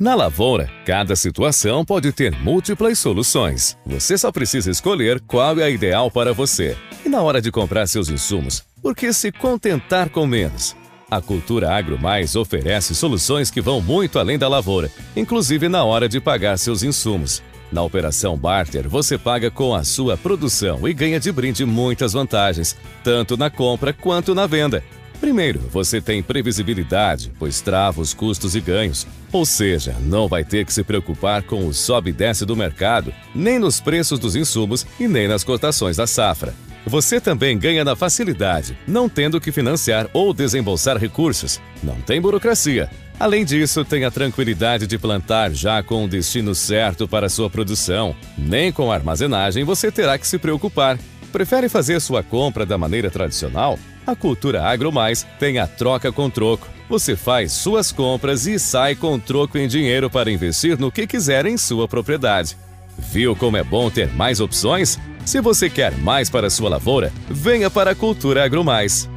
Na lavoura, cada situação pode ter múltiplas soluções. Você só precisa escolher qual é a ideal para você. E na hora de comprar seus insumos, por que se contentar com menos? A Cultura Agro Mais oferece soluções que vão muito além da lavoura, inclusive na hora de pagar seus insumos. Na operação Barter, você paga com a sua produção e ganha de brinde muitas vantagens, tanto na compra quanto na venda. Primeiro, você tem previsibilidade, pois trava os custos e ganhos. Ou seja, não vai ter que se preocupar com o sobe e desce do mercado, nem nos preços dos insumos e nem nas cotações da safra. Você também ganha na facilidade, não tendo que financiar ou desembolsar recursos. Não tem burocracia. Além disso, tem a tranquilidade de plantar já com o destino certo para sua produção. Nem com a armazenagem você terá que se preocupar. Prefere fazer sua compra da maneira tradicional? A Cultura Agro Mais tem a troca com troco. Você faz suas compras e sai com troco em dinheiro para investir no que quiser em sua propriedade. Viu como é bom ter mais opções? Se você quer mais para sua lavoura, venha para a Cultura Agro Mais.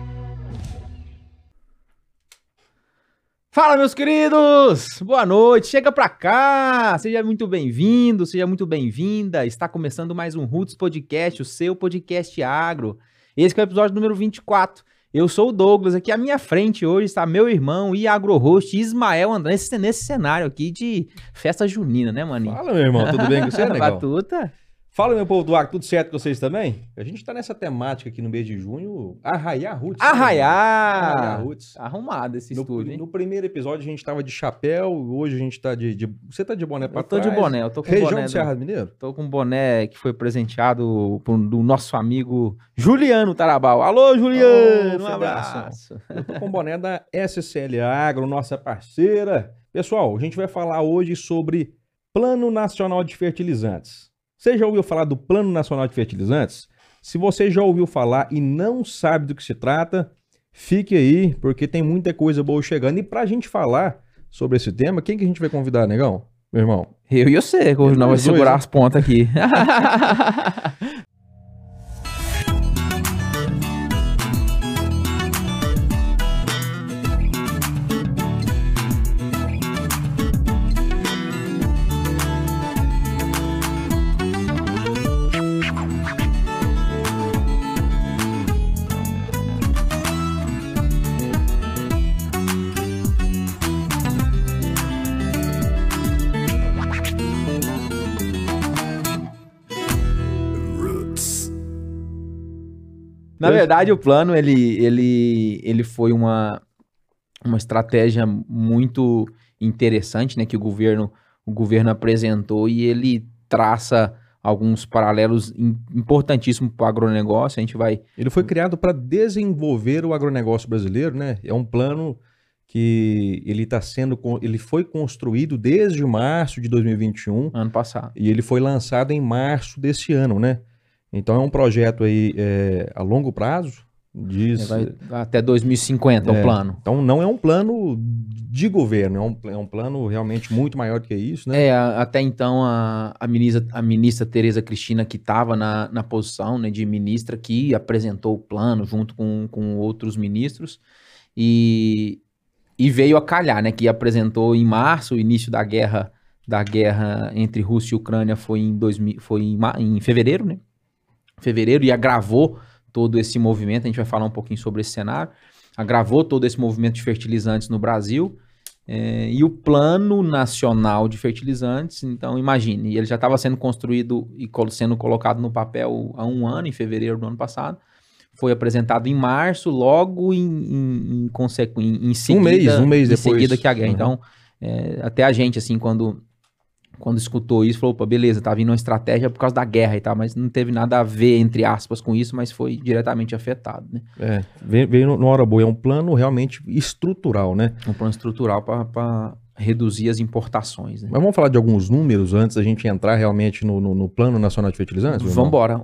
Fala, meus queridos! Boa noite, chega pra cá! Seja muito bem-vindo, seja muito bem-vinda. Está começando mais um Roots Podcast, o seu podcast agro. Esse é o episódio número 24. Eu sou o Douglas, aqui à minha frente hoje está meu irmão e agro-host Ismael André, nesse, nesse cenário aqui de festa junina, né, maninho? Fala, meu irmão, tudo bem com você, negão? Batuta? Fala, meu povo do ar, tudo certo com vocês também? A gente tá nessa temática aqui no mês de junho, arraiar roots. né, Arraiar! Arraiar roots. Arrumado esse No, estúdio, hein? no primeiro episódio a gente tava de chapéu, hoje a gente tá de... de- Você tá de boné pra Eu tô de trás. boné, eu tô com Região boné. do do- Serra do Mineiro? Tô com um boné que foi presenteado por, do nosso amigo Juliano Tarabal. Alô, Juliano! Ô, um abraço. Eu tô com o boné da SCL Agro, nossa parceira. Pessoal, a gente vai falar hoje sobre Plano Nacional de Fertilizantes. Você já ouviu falar do Plano Nacional de Fertilizantes? Se você já ouviu falar e não sabe do que se trata, fique aí, porque tem muita coisa boa chegando. E pra gente falar sobre esse tema, quem que a gente vai convidar, negão? Meu irmão. Eu e você, que nós vamos segurar as pontas aqui. Na verdade, o plano ele, ele, ele foi uma, uma estratégia muito interessante, né, que o governo, o governo apresentou e ele traça alguns paralelos im- importantíssimos para o agronegócio. A gente vai Ele foi criado para desenvolver o agronegócio brasileiro, né? É um plano que ele está sendo, ele foi construído desde março de 2021 ano passado. e ele foi lançado em março desse ano, né? Então é um projeto aí é, a longo prazo, diz. Vai até 2050 o É. plano. Então não é um plano de governo, é um, é um plano realmente muito maior do que isso, né? É, até então a, a ministra, a ministra Tereza Cristina, que estava na, na posição né, de ministra, que apresentou o plano junto com, com outros ministros, e, e veio a calhar, né? Que apresentou em março, o início da guerra, da guerra entre Rússia e Ucrânia foi em, 2000, foi em, em fevereiro, né? Fevereiro, e agravou todo esse movimento, a gente vai falar um pouquinho sobre esse cenário, agravou todo esse movimento de fertilizantes no Brasil, é, e o Plano Nacional de Fertilizantes, então imagine, ele já estava sendo construído e sendo colocado no papel há um ano, em fevereiro do ano passado. Foi apresentado em março, logo em, em, em, em- seguida, mês, um mês em depois. seguida que a guerra. Uhum. Então, é, até a gente, assim, quando, quando escutou isso, falou, opa, beleza, tá vindo uma estratégia por causa da guerra e tal, mas não teve nada a ver, entre aspas, com isso, mas foi diretamente afetado, né? É, veio, numa hora boa, é um plano realmente estrutural, né? Um plano estrutural para reduzir as importações, né? Mas vamos falar de alguns números antes da gente entrar realmente no, no- no Plano Nacional de Fertilizantes? Vamos embora.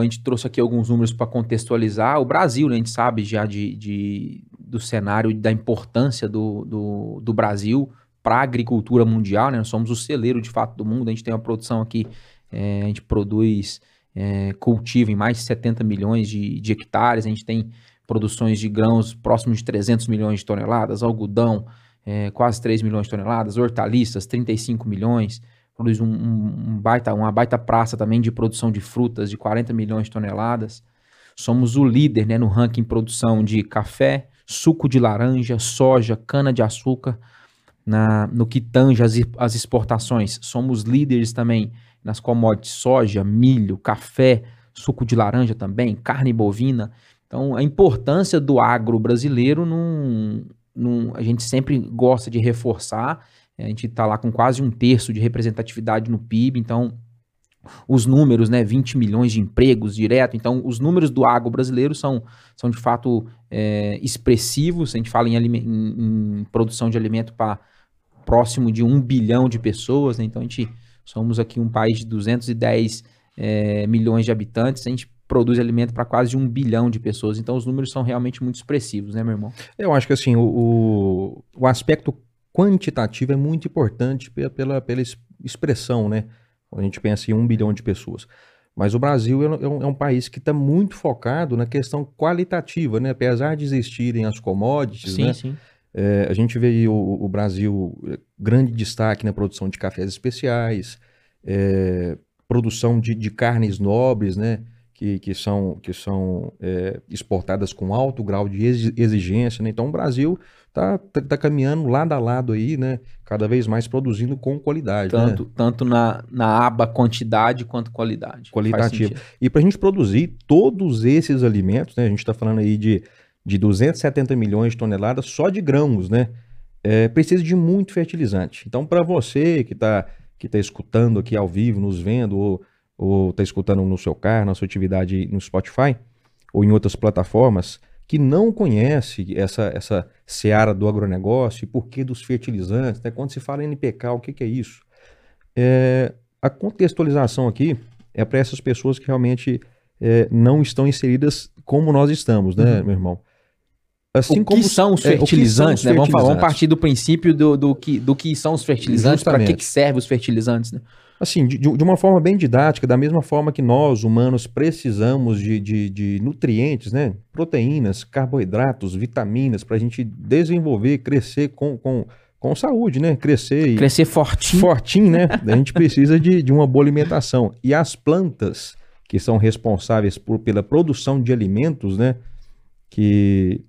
A gente trouxe aqui alguns números para contextualizar. O Brasil, né, a gente sabe já de, de- do cenário da importância do, do, do Brasil para a agricultura mundial. Né? Nós somos o celeiro, de fato, do mundo. A gente tem uma produção aqui, é, a gente produz é, cultivo em mais de 70 milhões de, de hectares. A gente tem produções de grãos próximos de 300 milhões de toneladas, algodão, é, quase 3 milhões de toneladas, hortaliças, 35 milhões, produz um, um, baita, uma baita praça também de produção de frutas de 40 milhões de toneladas. Somos o líder né, no ranking produção de café, suco de laranja, soja, cana-de-açúcar. No que tange as, as exportações, somos líderes também nas commodities soja, milho, café, suco de laranja também, carne bovina. Então, a importância do agro brasileiro, num, num, a gente sempre gosta de reforçar. A gente está lá com quase um terço de representatividade no PIB, então os números, né, 20 milhões de empregos direto. Então, os números do agro brasileiro são, são de fato é, expressivos. A gente fala em, em, em produção de alimento para próximo de um bilhão de pessoas. Né? Então, a gente somos aqui um país de 210 é, milhões de habitantes. A gente produz alimento para quase um bilhão de pessoas. Então, os números são realmente muito expressivos, né, meu irmão? Eu acho que assim, o, o aspecto quantitativo é muito importante pela, pela, pela expressão, né? Quando a gente pensa em um bilhão de pessoas. Mas o Brasil é um, é um país que está muito focado na questão qualitativa, né? Apesar de existirem as commodities, sim, né? Sim. É, a gente vê o, o, Brasil é, grande destaque na produção de cafés especiais, é, produção de, de, carnes nobres, né? Que, que são, que são é, exportadas com alto grau de exigência. Né? Então o Brasil tá, tá, tá, caminhando lado a lado aí, né? Cada vez mais produzindo com qualidade. Tanto, né? tanto na, na aba quantidade quanto qualidade. Qualitativo. E para a gente produzir todos esses alimentos, né? A gente está falando aí de, de 270 milhões de toneladas só de grãos, né? É, precisa de muito fertilizante. Então, para você que está que tá escutando aqui ao vivo, nos vendo, ou, ou está escutando no seu carro, na sua atividade no Spotify, ou em outras plataformas, que não conhece essa, essa seara do agronegócio e por que dos fertilizantes. Né? Quando se fala em NPK, o que, que é isso? É, a contextualização aqui é para essas pessoas que realmente é, não estão inseridas como nós estamos, né, uhum. meu irmão? Assim o, que são os fertilizantes, é, né? Vamos, vamos, partir do princípio do, do, que, do que são os fertilizantes, para que, que servem os fertilizantes, né? Assim, de, de, uma forma bem didática, da mesma forma que nós, humanos, precisamos de, de, de nutrientes, né? Proteínas, carboidratos, vitaminas, para a gente desenvolver, crescer com, com, com saúde, né? Crescer. Crescer fortinho. Fortinho, né? a gente precisa de, de uma boa alimentação. E as plantas, que são responsáveis por, pela produção de alimentos, né? Que,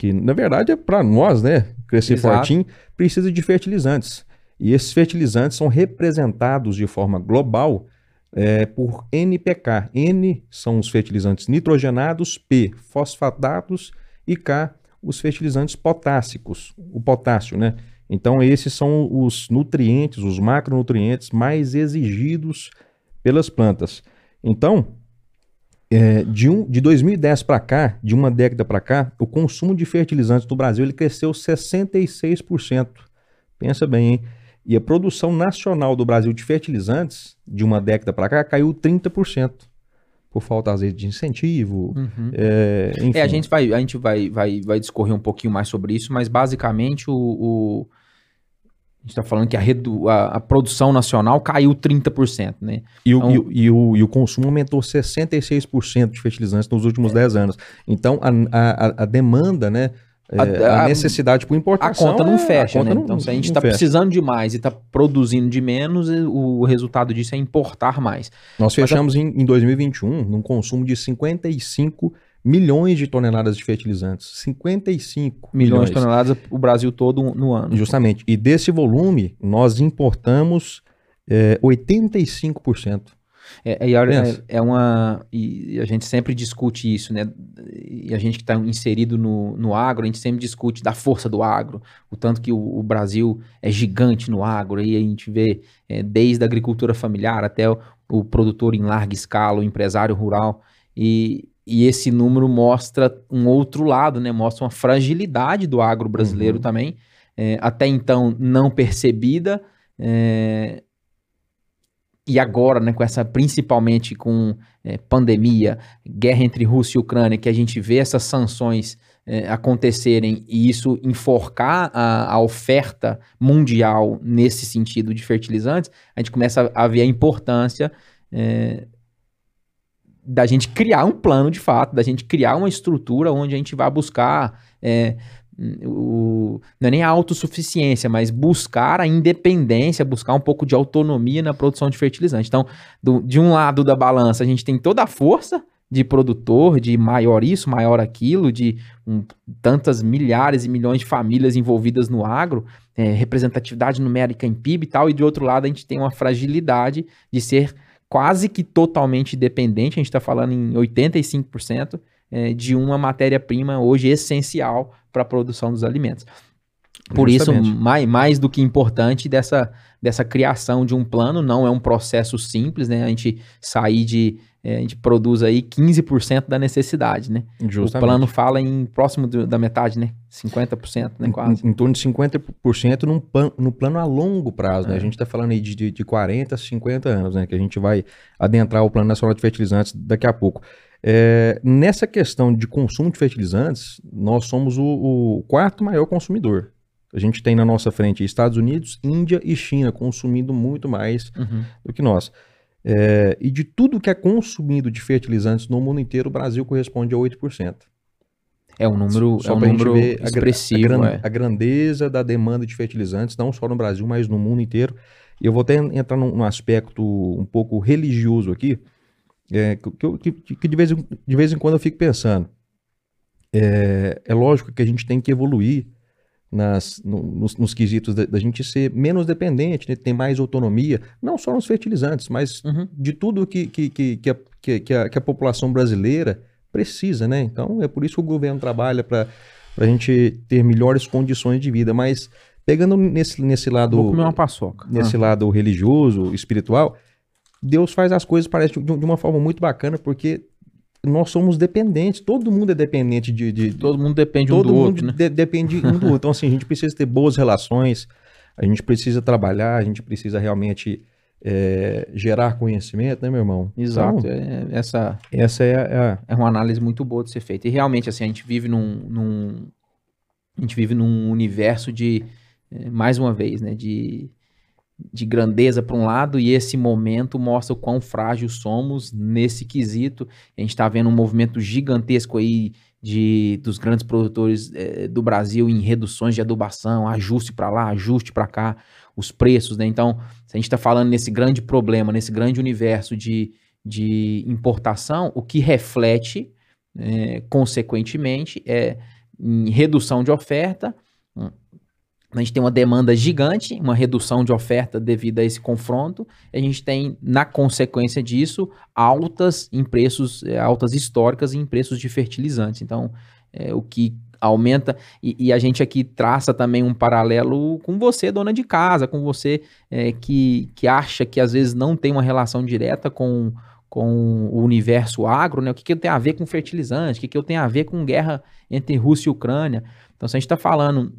que na verdade é para nós, né? Crescer Exato. fortinho, precisa de fertilizantes. E esses fertilizantes são representados de forma global é, por NPK. N são os fertilizantes nitrogenados, P, fosfatados e K, os fertilizantes potássicos, o potássio, né? Então, esses são os nutrientes, os macronutrientes mais exigidos pelas plantas. Então, é, de, um, de 2010 para cá, de uma década para cá, o consumo de fertilizantes no Brasil ele cresceu 66%. Pensa bem, hein? E a produção nacional do Brasil de fertilizantes, de uma década para cá, caiu 30%. Por falta, às vezes, de incentivo. Uhum. É, enfim. É, a gente, vai, a gente vai, vai, vai discorrer um pouquinho mais sobre isso, mas basicamente o, o a gente está falando que a, redu, a, a, produção nacional caiu 30%, né? E o, então, e, e, o, e o consumo aumentou 66% de fertilizantes nos últimos 10 anos. Então, a, a, a demanda, né? É, a, a, necessidade por importação. A conta não é, fecha, conta né? Não, então, se a gente está precisando de mais e está produzindo de menos, o resultado disso é importar mais. Nós fechamos em, em 2021 num consumo de 55 milhões de toneladas de fertilizantes. 55 milhões, milhões de toneladas o Brasil todo no ano. Justamente. E desse volume, nós importamos é, 85%. É, é, é, é, uma. E a gente sempre discute isso, né? E a gente que está inserido no, no agro, a gente sempre discute da força do agro, o tanto que o, o Brasil é gigante no agro, e a gente vê é, desde a agricultura familiar até o, o, produtor em larga escala, o empresário rural. E, e esse número mostra um outro lado, né? Mostra uma fragilidade do agro brasileiro uhum. também, é, até então não percebida. É, e agora, né, com essa, principalmente com é, pandemia, guerra entre Rússia e Ucrânia, que a gente vê essas sanções é, acontecerem e isso enforcar a, a, oferta mundial nesse sentido de fertilizantes, a gente começa a, ver a importância é, da gente criar um plano de fato, da gente criar uma estrutura onde a gente vai buscar é, o, não é nem a autossuficiência, mas buscar a independência, buscar um pouco de autonomia na produção de fertilizante. Então, do, de um lado da balança, a gente tem toda a força de produtor, de maior isso, maior aquilo, de um, tantas milhares e milhões de famílias envolvidas no agro, é, representatividade numérica em PIB e tal, e de outro lado a gente tem uma fragilidade de ser quase que totalmente dependente, a gente está falando em 85%, é, de uma matéria-prima hoje essencial para a produção dos alimentos. Por Justamente. isso, mais, mais do que importante dessa, dessa criação de um plano, não é um processo simples, né? A gente sair de. É, a gente produz aí 15% da necessidade, né? Justamente. O plano fala em próximo do, da metade, né? 50%, né? Quase. Em, em torno de 50% num pan, no plano a longo prazo, né? é. né? A gente está falando aí de, de, de 40 a 50 anos, né? Que a gente vai adentrar o Plano Nacional de Fertilizantes daqui a pouco. É, nessa questão de consumo de fertilizantes, nós somos o, o quarto maior consumidor. A gente tem na nossa frente Estados Unidos, Índia e China consumindo muito mais uhum. do que nós. É, e de tudo que é consumido de fertilizantes no mundo inteiro, o Brasil corresponde a 8%. É um número, só é um número expressivo. A, a, é. a, grandeza da demanda de fertilizantes, não só no Brasil, mas no mundo inteiro. E eu vou até entrar num, num aspecto um pouco religioso aqui, é, que, que, que de, vez, de vez em quando eu fico pensando. É, é lógico que a gente tem que evoluir nas, no, nos, nos, quesitos da, da, gente ser menos dependente, né, ter mais autonomia, não só nos fertilizantes, mas uhum. de tudo que, que, que, que, a, que, a, que a população brasileira precisa, né? Então é por isso que o governo trabalha para a gente ter melhores condições de vida. Mas pegando nesse, nesse lado. Vou comer uma paçoca. Nesse ah. lado religioso, espiritual, Deus faz as coisas, parece, de, de uma forma muito bacana, porque nós somos dependentes, todo mundo é dependente de. de todo mundo depende um do outro. Né? De, depende um do outro. Então, assim, a gente precisa ter boas relações, a gente precisa trabalhar, a gente precisa realmente é, gerar conhecimento, né, meu irmão? Exato. Então, é, essa essa é, é, é uma análise muito boa de ser feita. E realmente, assim, a gente vive num. num a gente vive num universo de. É, mais uma vez, né? De de grandeza para um lado e esse momento mostra o quão frágil somos nesse quesito. A gente está vendo um movimento gigantesco aí de dos grandes produtores é, do Brasil em reduções de adubação, ajuste para lá, ajuste para cá, os preços, né? Então, se a gente está falando nesse grande problema, nesse grande universo de, de importação, o que reflete, é, consequentemente, é em redução de oferta, a gente tem uma demanda gigante, uma redução de oferta devido a esse confronto. a gente tem, na consequência disso, altas em preços, é, altas históricas em preços de fertilizantes. Então, é, o que aumenta, e, e, a gente aqui traça também um paralelo com você, dona de casa, com você é, que, que acha que às vezes não tem uma relação direta com, com o universo agro, né? O que, que tem a ver com fertilizante, o que, que eu tenho a ver com guerra entre Rússia e Ucrânia. Então, se a gente está falando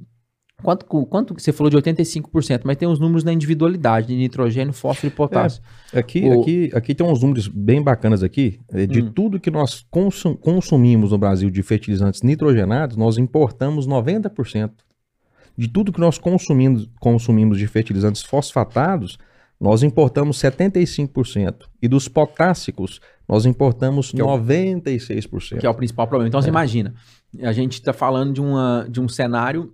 Quanto, quanto você falou de 85%, mas tem uns números na individualidade de nitrogênio, fósforo e potássio. É, aqui, o... aqui, aqui tem uns números bem bacanas aqui. É, de hum. tudo que nós consum, consumimos no Brasil de fertilizantes nitrogenados, nós importamos 90%. De tudo que nós consumimos, consumimos de fertilizantes fosfatados, nós importamos 75%. E dos potássicos, nós importamos que é o, 96%. Que é o principal problema. Então, é. você imagina, a gente está falando de, uma, de um cenário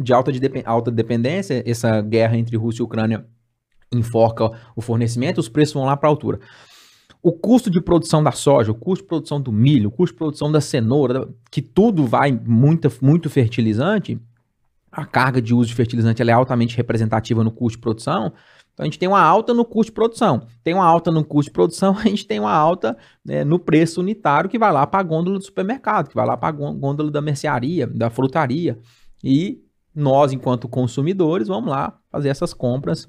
de alta, de alta dependência, essa guerra entre Rússia e Ucrânia enforca o fornecimento, os preços vão lá para a altura. O custo de produção da soja, o custo de produção do milho, o custo de produção da cenoura, que tudo vai muito, muito fertilizante, a carga de uso de fertilizante é altamente representativa no custo de produção. Então a gente tem uma alta no custo de produção. Tem uma alta no custo de produção, a gente tem uma alta né, no preço unitário que vai lá para a gôndola do supermercado, que vai lá para a gôndola da mercearia, da frutaria. E nós, enquanto consumidores, vamos lá fazer essas compras.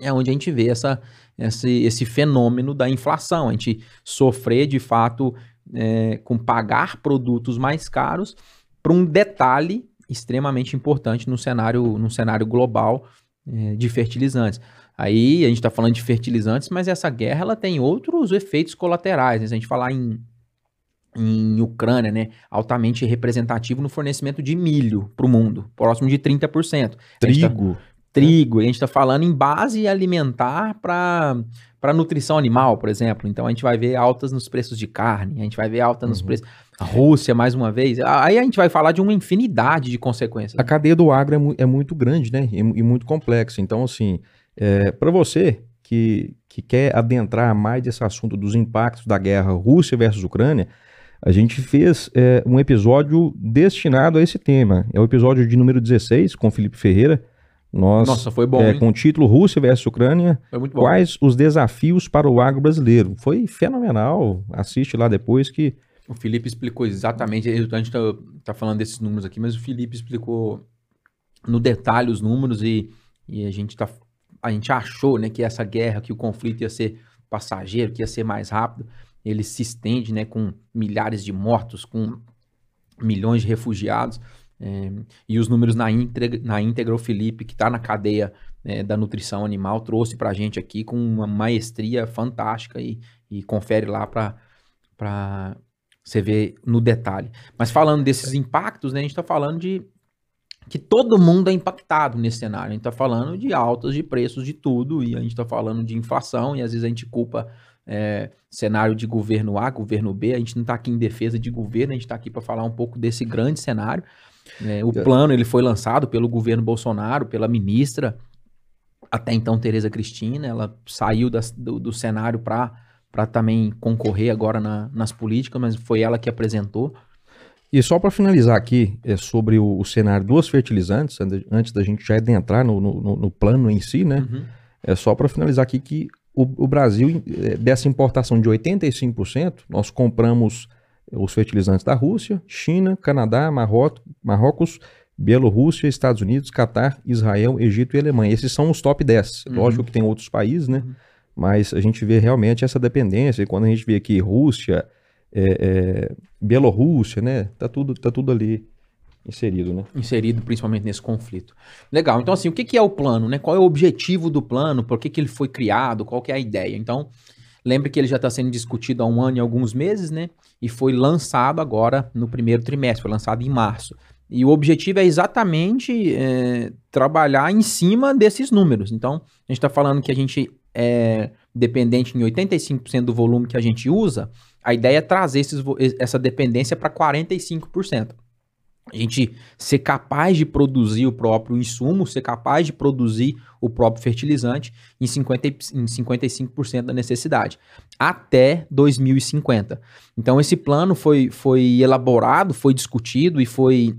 É onde a gente vê essa, esse, esse fenômeno da inflação. A gente sofrer, de fato, é, com pagar produtos mais caros para um detalhe extremamente importante no cenário, no cenário global é, de fertilizantes. Aí a gente está falando de fertilizantes, mas essa guerra ela tem outros efeitos colaterais. Né? Se a gente falar em em Ucrânia, né, altamente representativo no fornecimento de milho para o mundo, próximo de 30%. Trigo. Tá, trigo, a gente está falando em base alimentar para nutrição animal, por exemplo. Então a gente vai ver altas nos preços de carne, a gente vai ver alta nos uhum. preços. A Rússia, mais uma vez. Aí a gente vai falar de uma infinidade de consequências. A cadeia do agro é, mu é muito grande, né? E, e, muito complexa. Então, assim, é, para você que, que quer adentrar mais desse assunto dos impactos da guerra Rússia versus Ucrânia, a gente fez é, um episódio destinado a esse tema. É o episódio de número 16, com Felipe Ferreira. Nós, Nossa, foi bom. É, com o título Rússia versus Ucrânia. Foi muito bom. Quais os desafios para o agro brasileiro? Foi fenomenal. Assiste lá depois que. O Felipe explicou exatamente. A gente está tá falando desses números aqui, mas o Felipe explicou no detalhe os números e, e a gente tá. A gente achou né, que essa guerra, que o conflito ia ser passageiro, que ia ser mais rápido ele se estende né, com milhares de mortos, com milhões de refugiados. É, e os números na íntegra, na íntegra o Felipe, que está na cadeia é, da nutrição animal, trouxe para a gente aqui com uma maestria fantástica e, e confere lá para você ver no detalhe. Mas falando desses impactos, né, a gente está falando de que todo mundo é impactado nesse cenário. A gente está falando de altas de preços de tudo e a gente está falando de inflação e às vezes a gente culpa é, cenário de governo A, governo B. A gente não está aqui em defesa de governo, a gente está aqui para falar um pouco desse grande cenário. É, o plano ele foi lançado pelo governo Bolsonaro, pela ministra, até então Tereza Cristina. Ela saiu das, do, do, cenário para também concorrer agora na, nas políticas, mas foi ela que apresentou. E só para finalizar aqui é sobre o, o, cenário dos fertilizantes, antes da gente já adentrar no, no, no plano em si, né? Uhum. É só para finalizar aqui que o, o Brasil, eh, dessa importação de 85%, nós compramos os fertilizantes da Rússia, China, Canadá, Marrocos, Marrocos Bielorrússia, Estados Unidos, Catar, Israel, Egito e Alemanha. Esses são os top 10. Uhum. Lógico que tem outros países, né? Uhum. Mas a gente vê realmente essa dependência. E quando a gente vê aqui Rússia, é, é, Bielorrússia, né? Tá tudo, tá tudo ali inserido, né? Inserido principalmente nesse conflito. Legal. Então, assim, o que, que é o plano, né? Qual é o objetivo do plano? Por que, que ele foi criado? Qual que é a ideia? Então, lembre que ele já está sendo discutido há um ano e alguns meses, né? E foi lançado agora no primeiro trimestre, foi lançado em março. E o objetivo é exatamente é, trabalhar em cima desses números. Então, a gente está falando que a gente é dependente em 85% do volume que a gente usa. A ideia é trazer esses, essa dependência para 45% a gente ser capaz de produzir o próprio insumo, ser capaz de produzir o próprio fertilizante em, 50, em 55% da necessidade, até 2050. Então, esse plano foi, foi elaborado, foi discutido e foi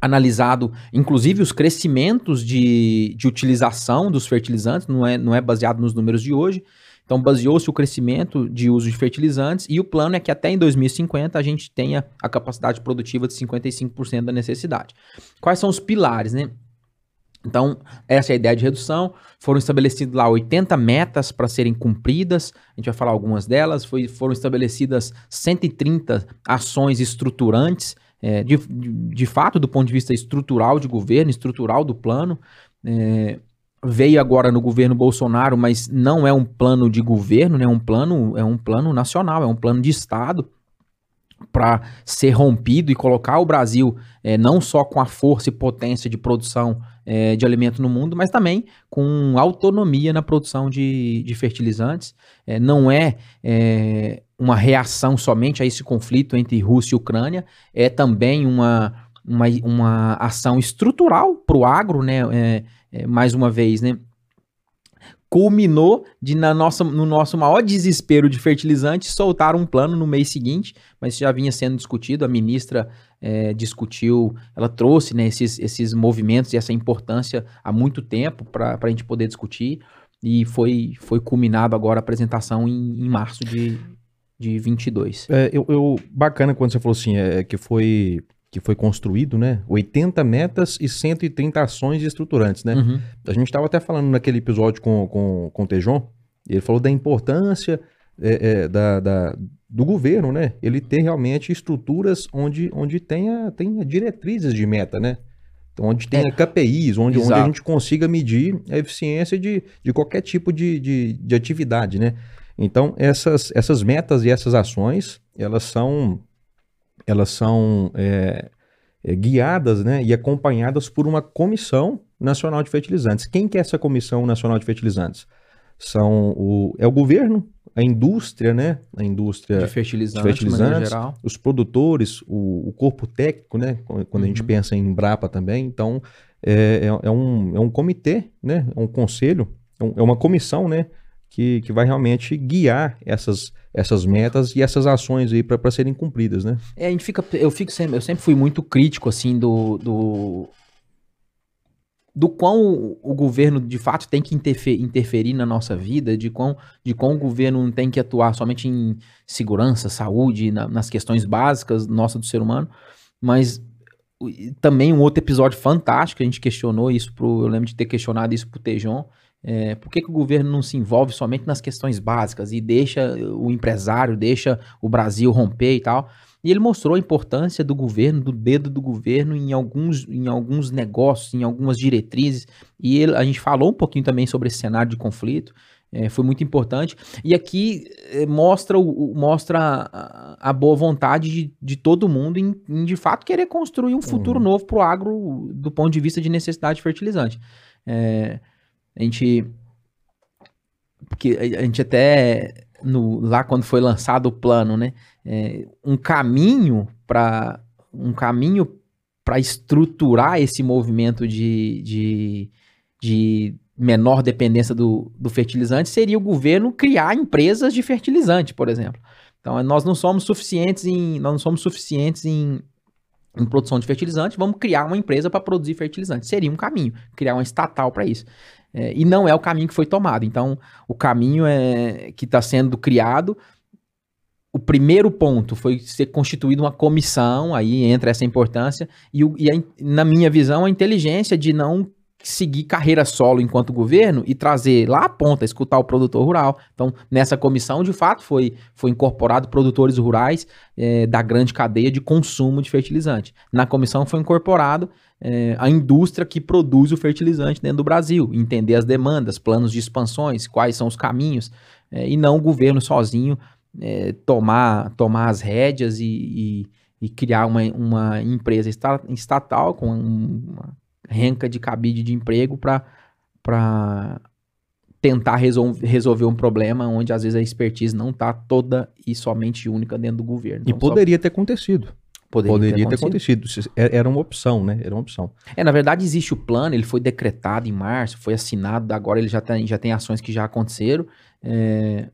analisado, inclusive, os crescimentos de, de utilização dos fertilizantes, não é, não é baseado nos números de hoje, então, baseou-se o crescimento de uso de fertilizantes e o plano é que até em 2050 a gente tenha a capacidade produtiva de 55% da necessidade. Quais são os pilares, né? Então, essa é a ideia de redução. Foram estabelecidas lá 80 metas para serem cumpridas, a gente vai falar algumas delas. Foi, foram estabelecidas 130 ações estruturantes, é, de, de, de, fato, do ponto de vista estrutural de governo, estrutural do plano. É, veio agora no governo Bolsonaro, mas não é um plano de governo, né? É um plano, é um plano nacional, é um plano de Estado para ser rompido e colocar o Brasil é, não só com a força e potência de produção é, de alimento no mundo, mas também com autonomia na produção de, de fertilizantes. É, não é, é uma reação somente a esse conflito entre Rússia e Ucrânia, é também uma, uma, uma ação estrutural para o agro, né? É, é, mais uma vez, né? Culminou de, na nossa, no nosso maior desespero de fertilizante, soltar um plano no mês seguinte, mas já vinha sendo discutido. A ministra é, discutiu, ela trouxe né, esses, esses movimentos e essa importância há muito tempo para a gente poder discutir, e foi, foi culminado agora a apresentação em, em março de, de 22. É, eu, eu, bacana quando você falou assim, é, que foi que foi construído, né? 80 metas e 130 ações estruturantes, né? Uhum. A gente estava até falando naquele episódio com, com, com o Tejon, ele falou da importância é, é, da, da, do governo, né? Ele ter realmente estruturas onde, onde tenha, tenha diretrizes de meta, né? Onde tenha é. KPIs, onde, onde a gente consiga medir a eficiência de, de qualquer tipo de, de, de atividade, né? Então, essas, essas metas e essas ações, elas são elas são é, é, guiadas né, e acompanhadas por uma comissão nacional de fertilizantes. Quem que é essa comissão nacional de fertilizantes? São o, é o governo, a indústria, né? A indústria De fertilizante, de fertilizantes, de geral. os produtores, o, o corpo técnico, né? Quando quando a gente Uhum. pensa em Embrapa também, então é, é, é um, é um comitê, né? É um conselho, é, é uma comissão, né? Que, que vai realmente guiar essas, essas metas e essas ações aí para serem cumpridas, né? É, a gente fica, eu fico sempre, eu sempre fui muito crítico assim do do do quão o, o governo de fato tem que interfe- interferir na nossa vida, de quão, de quão o governo tem que atuar somente em segurança, saúde, na- nas questões básicas nossa do ser humano, mas também um outro episódio fantástico, a gente questionou isso pro, eu lembro de ter questionado isso pro Tejon, é, por que, que o governo não se envolve somente nas questões básicas e deixa o empresário, deixa o Brasil romper e tal? E ele mostrou a importância do governo, do dedo do governo em alguns, em alguns negócios, em algumas diretrizes. E ele- a gente falou um pouquinho também sobre esse cenário de conflito. é, foi muito importante. E aqui é, mostra, o, mostra a, a boa vontade de, de todo mundo em, em, de fato, querer construir um futuro Uhum. novo para o agro do ponto de vista de necessidade de fertilizante. É, a gente. Porque a gente até. No, lá quando foi lançado o plano, né? é, um caminho para um caminho para estruturar esse movimento de, de, de menor dependência do, do fertilizante seria o governo criar empresas de fertilizante, por exemplo. Então nós não somos suficientes em nós não somos suficientes em, em produção de fertilizante, vamos criar uma empresa para produzir fertilizante. Seria um caminho, criar uma estatal para isso. É, e não é o caminho que foi tomado. Então, o caminho é que está sendo criado. O primeiro ponto foi ser constituída uma comissão, aí entra essa importância, e, o- e a na minha visão, a inteligência de não seguir carreira solo enquanto governo e trazer lá a ponta, escutar o produtor rural. Então, nessa comissão, de fato, foi, foi incorporado produtores rurais eh, da grande cadeia de consumo de fertilizante. Na comissão foi incorporado eh, a indústria que produz o fertilizante dentro do Brasil, entender as demandas, planos de expansões, quais são os caminhos, eh, e não o governo sozinho tomar, tomar as rédeas e, e- e criar uma, uma empresa esta- estatal com um- uma renca de cabide de emprego para tentar resol- resolver um problema onde às vezes a expertise não está toda e somente única dentro do governo. E Então, só poderia ter acontecido. poderia, Poderia, ter acontecido. acontecido. Se- é- Era uma opção, né? Era uma opção. É, na verdade existe o plano, ele foi decretado em março, foi assinado, agora ele já tem, já tem ações que já aconteceram. é,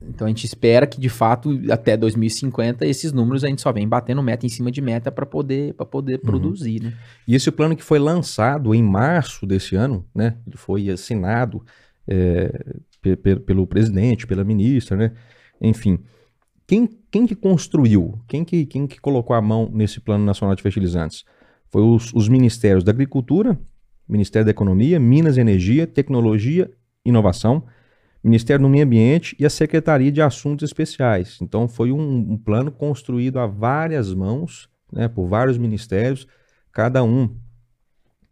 Então a gente espera que de fato até 2050 esses números a gente só vem batendo meta em cima de meta para poder, pra poder Uhum. produzir, né? E esse plano que foi lançado em março desse ano, né? Ele foi assinado é, pe- pe- pelo presidente, pela ministra, né? Enfim, quem, quem que construiu? Quem que, quem que colocou a mão nesse Plano Nacional de Fertilizantes? Foi os, os ministérios da Agricultura, Ministério da Economia, Minas e Energia, Tecnologia e Inovação, Ministério do Meio Ambiente e a Secretaria de Assuntos Especiais. Então, foi um, um plano construído a várias mãos, né, por vários ministérios, cada um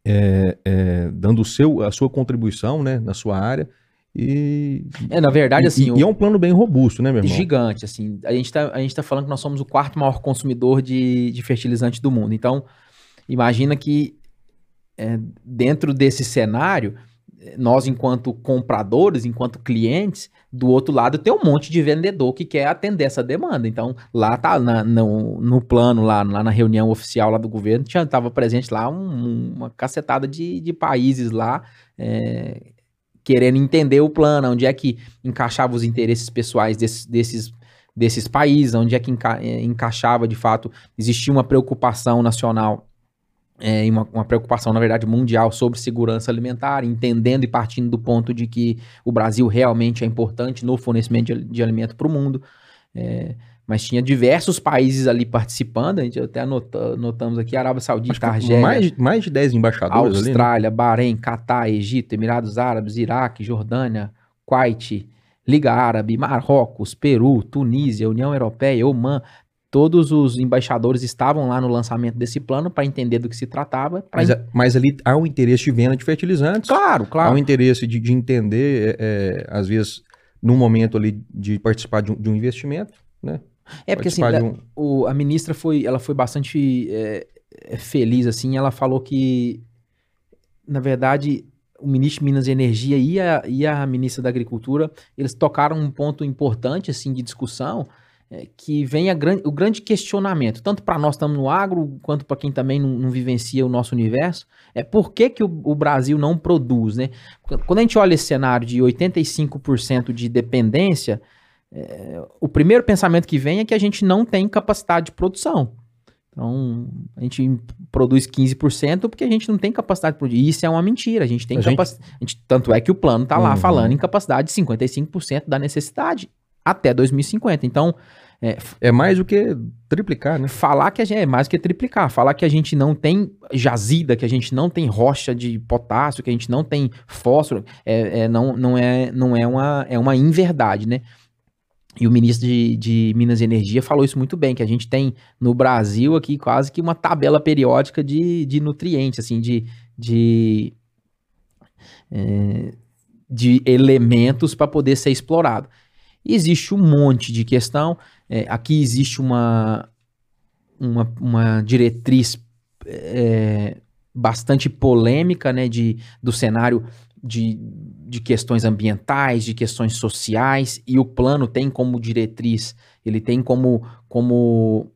é, é, dando o seu, a sua contribuição né, na sua área. E, É, na verdade, e- assim, e, o- é um plano bem robusto, né, meu irmão? gigante, assim. A gente, tá, gente tá falando que nós somos o quarto maior consumidor de, de fertilizante do mundo. Então, imagina que é, dentro desse cenário, nós, enquanto compradores, enquanto clientes, do outro lado tem um monte de vendedor que quer atender essa demanda. Então, lá tá na- no, no plano, lá, lá na reunião oficial lá do governo, tinha, tava presente lá um- uma cacetada de, de países lá. é, querendo entender o plano, onde é que encaixava os interesses pessoais desses, desses, desses países, onde é que enca- eh, encaixava de fato, existia uma preocupação nacional, e uma, uma preocupação, na verdade, mundial sobre segurança alimentar, entendendo e partindo do ponto de que o Brasil realmente é importante no fornecimento de, de alimento para o mundo. Eh, mas tinha diversos países ali participando, a gente até anota, notamos aqui, Arábia Saudita, Argélia, mais, mais de 10 embaixadores ali, né? Austrália, Bahrein, Catar, Egito, Emirados Árabes, Iraque, Jordânia, Kuwait, Liga Árabe, Marrocos, Peru, Tunísia, União Europeia, Oman. Todos os embaixadores estavam lá no lançamento desse plano para entender do que se tratava. Mas, a- mas ali há um interesse de venda de fertilizantes. Claro, Há claro. um interesse de, de entender, é, é, às vezes, num momento ali de participar de um, de um investimento, né? É porque assim, um- o- a ministra foi, ela foi bastante é, é, feliz assim. Ela falou que, na verdade, o ministro de Minas e Energia e a, e a ministra da Agricultura, eles tocaram um ponto importante assim de discussão, é, que vem gran, o grande questionamento, tanto para nós que estamos no agro, quanto para quem também não, não, vivencia o nosso universo, é por que, que o, o, Brasil não produz, né? Quando a gente olha esse cenário de 85% de dependência, é, o primeiro pensamento que vem é que a gente não tem capacidade de produção. Então, a gente produz 15% porque a gente não tem capacidade de produzir. Isso é uma mentira. A gente tem capacidade. Gente... Tanto é que o plano está lá uhum. falando em capacidade de 55% da necessidade até 2050. Então. É, é, mais do que triplicar, né? Falar que a gente é mais do que triplicar. Falar que a gente não tem jazida, que a gente não tem rocha de potássio, que a gente não tem fósforo, é, é não, não, é, não é, uma, é uma inverdade, né? E o ministro de, de, Minas e Energia falou isso muito bem, que a gente tem no Brasil aqui quase que uma tabela periódica de, de nutrientes, assim, de, de, é, de elementos para poder ser explorado. Existe um monte de questão. É, aqui existe uma, uma, uma diretriz é, bastante polêmica né, de, do cenário de, de questões ambientais, de questões sociais, e o plano tem como diretriz, ele tem como, como,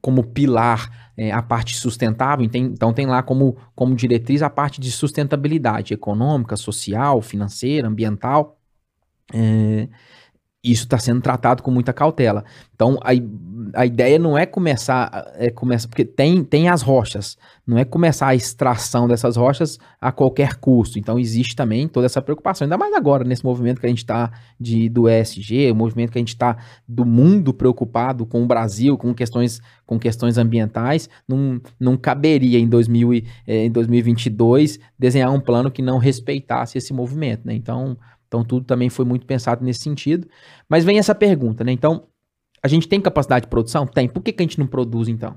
como pilar é, a parte sustentável, tem, então tem lá como, como diretriz a parte de sustentabilidade econômica, social, financeira, ambiental. É, isso está sendo tratado com muita cautela. Então, a, a ideia não é começar, é começar, porque tem, tem as rochas, não é começar a extração dessas rochas a qualquer custo. Então, existe também toda essa preocupação, ainda mais agora, nesse movimento que a gente está do ESG, o movimento que a gente está do mundo preocupado com o Brasil, com questões, com questões ambientais, não, não caberia em, 2000, eh, em 2022 desenhar um plano que não respeitasse esse movimento. Né? Então, então tudo também foi muito pensado nesse sentido. Mas vem essa pergunta, né? Então, a gente tem capacidade de produção? Tem. Por que, que a gente não produz então?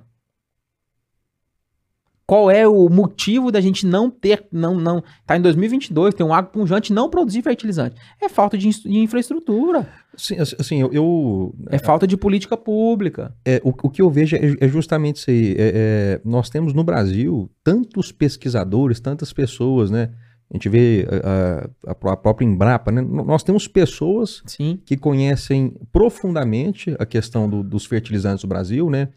Qual é o motivo da gente não ter, não, não, tá em 2022, tem um água punjante não produzir fertilizante? É falta de, de infraestrutura. Sim, assim, eu, eu, É falta de política pública. É, o, o que eu vejo é, é justamente isso aí. É, é, nós temos no Brasil tantos pesquisadores, tantas pessoas, né? A gente vê a, a, a própria Embrapa, né? Nós temos pessoas Sim. que conhecem profundamente a questão do, dos fertilizantes do Brasil, né?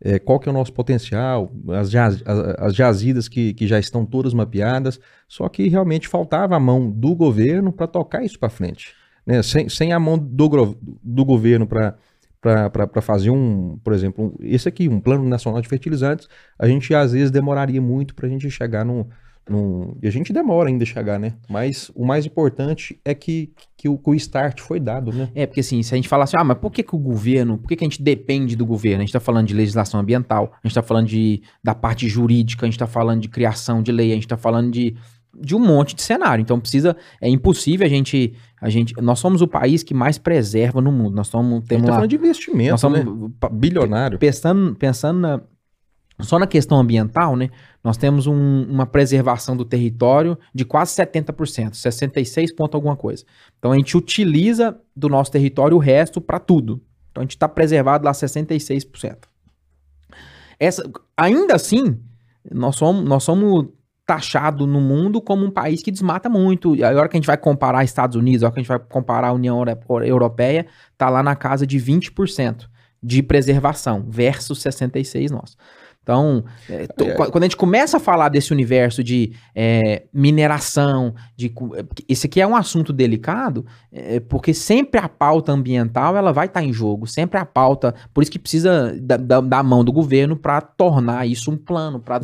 É, qual que é o nosso potencial, as, jaz, as, as jazidas que, que já estão todas mapeadas, só que realmente faltava a mão do governo para tocar isso para frente. Né? Sem, sem a mão do, do governo para para fazer um, por exemplo, um, esse aqui, um plano nacional de fertilizantes, a gente às vezes demoraria muito para a gente chegar num, num, e a gente demora ainda a chegar, né? Mas o mais importante é que, que, o, que o start foi dado, né? É, porque assim, se a gente falar assim, ah, mas por que, que o governo, por que, que a gente depende do governo? A gente tá falando de legislação ambiental, a gente tá falando de, da parte jurídica, a gente tá falando de criação de lei, a gente tá falando de, de um monte de cenário. Então precisa, é impossível a gente, a gente, nós somos o país que mais preserva no mundo. Nós somos, temos a gente tá lá, falando de investimento, nós somos, né? Bilionário. Pensando, pensando na, só na questão ambiental, né, nós temos um, uma preservação do território de quase 70%, 66 ponto alguma coisa. Então a gente utiliza do nosso território o resto para tudo. Então a gente está preservado lá 66%. Essa, ainda assim, nós somos, nós somos taxados no mundo como um país que desmata muito. E a hora que a gente vai comparar Estados Unidos, a hora que a gente vai comparar a União Europeia, tá lá na casa de 20% de preservação versus 66 nós. Então, é, to, é. quando a gente começa a falar desse universo de é, mineração, de é, esse aqui é um assunto delicado, é, porque sempre a pauta ambiental ela vai estar tá em jogo, sempre a pauta, por isso que precisa da, da, da mão do governo para tornar isso um plano, para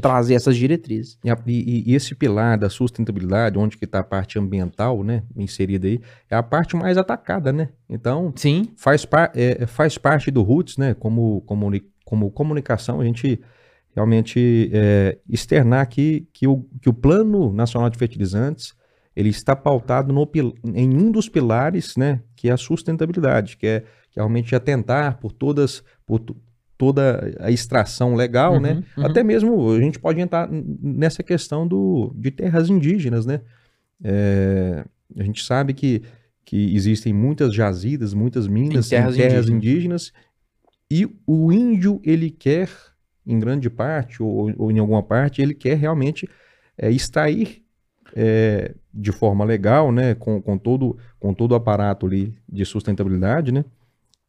trazer essas diretrizes. E, e, e, esse pilar da sustentabilidade, onde que está a parte ambiental, né, inserida aí, é a parte mais atacada, né? Então, Sim. Faz, par, é, faz parte do Roots, né, como, como como comunicação, a gente realmente é, externar aqui que o, que o Plano Nacional de Fertilizantes ele está pautado no, em um dos pilares, né, que é a sustentabilidade, que é, que é realmente atentar por todas, por toda a extração legal, uhum, né? Uhum. Até mesmo a gente pode entrar nessa questão do, de terras indígenas, né? É, a gente sabe que, que existem muitas jazidas, muitas minas em terras, em terras indígenas. indígenas e o índio, ele quer, em grande parte, ou, ou em alguma parte, ele quer realmente é, extrair é, de forma legal, né, com, com, todo, com todo o aparato ali de sustentabilidade, né,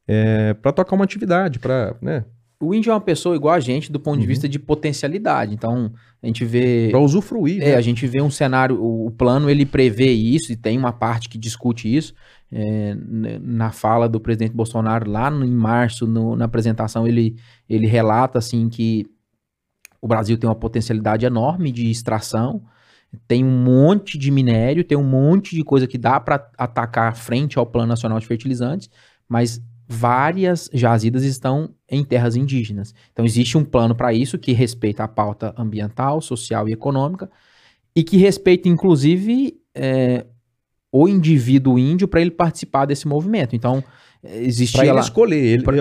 é, para tocar uma atividade, para, né, o índio é uma pessoa igual a gente do ponto uhum. de vista de potencialidade. Então, a gente vê. Para usufruir. É, né? a gente vê um cenário. O, plano ele prevê isso, e tem uma parte que discute isso. É, na fala do presidente Bolsonaro, lá no, em março, no, na apresentação, ele, ele relata assim que o Brasil tem uma potencialidade enorme de extração. Tem um monte de minério, tem um monte de coisa que dá para atacar frente ao Plano Nacional de Fertilizantes, mas várias jazidas estão em terras indígenas. Então existe um plano para isso que respeita a pauta ambiental, social e econômica e que respeita inclusive é, o indivíduo índio para ele participar desse movimento. Então existia para ele escolher. Ele, pra...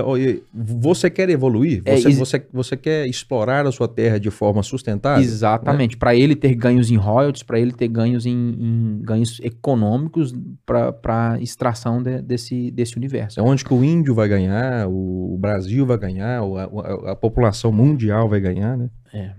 Você quer evoluir? É, você, é, você, você quer explorar a sua terra de forma sustentável? Exatamente. Né? Para ele ter ganhos em royalties, para ele ter ganhos em, em ganhos econômicos para extração de, desse, desse universo. É onde que o índio vai ganhar, o Brasil vai ganhar, a, a, a população mundial vai ganhar, né? É.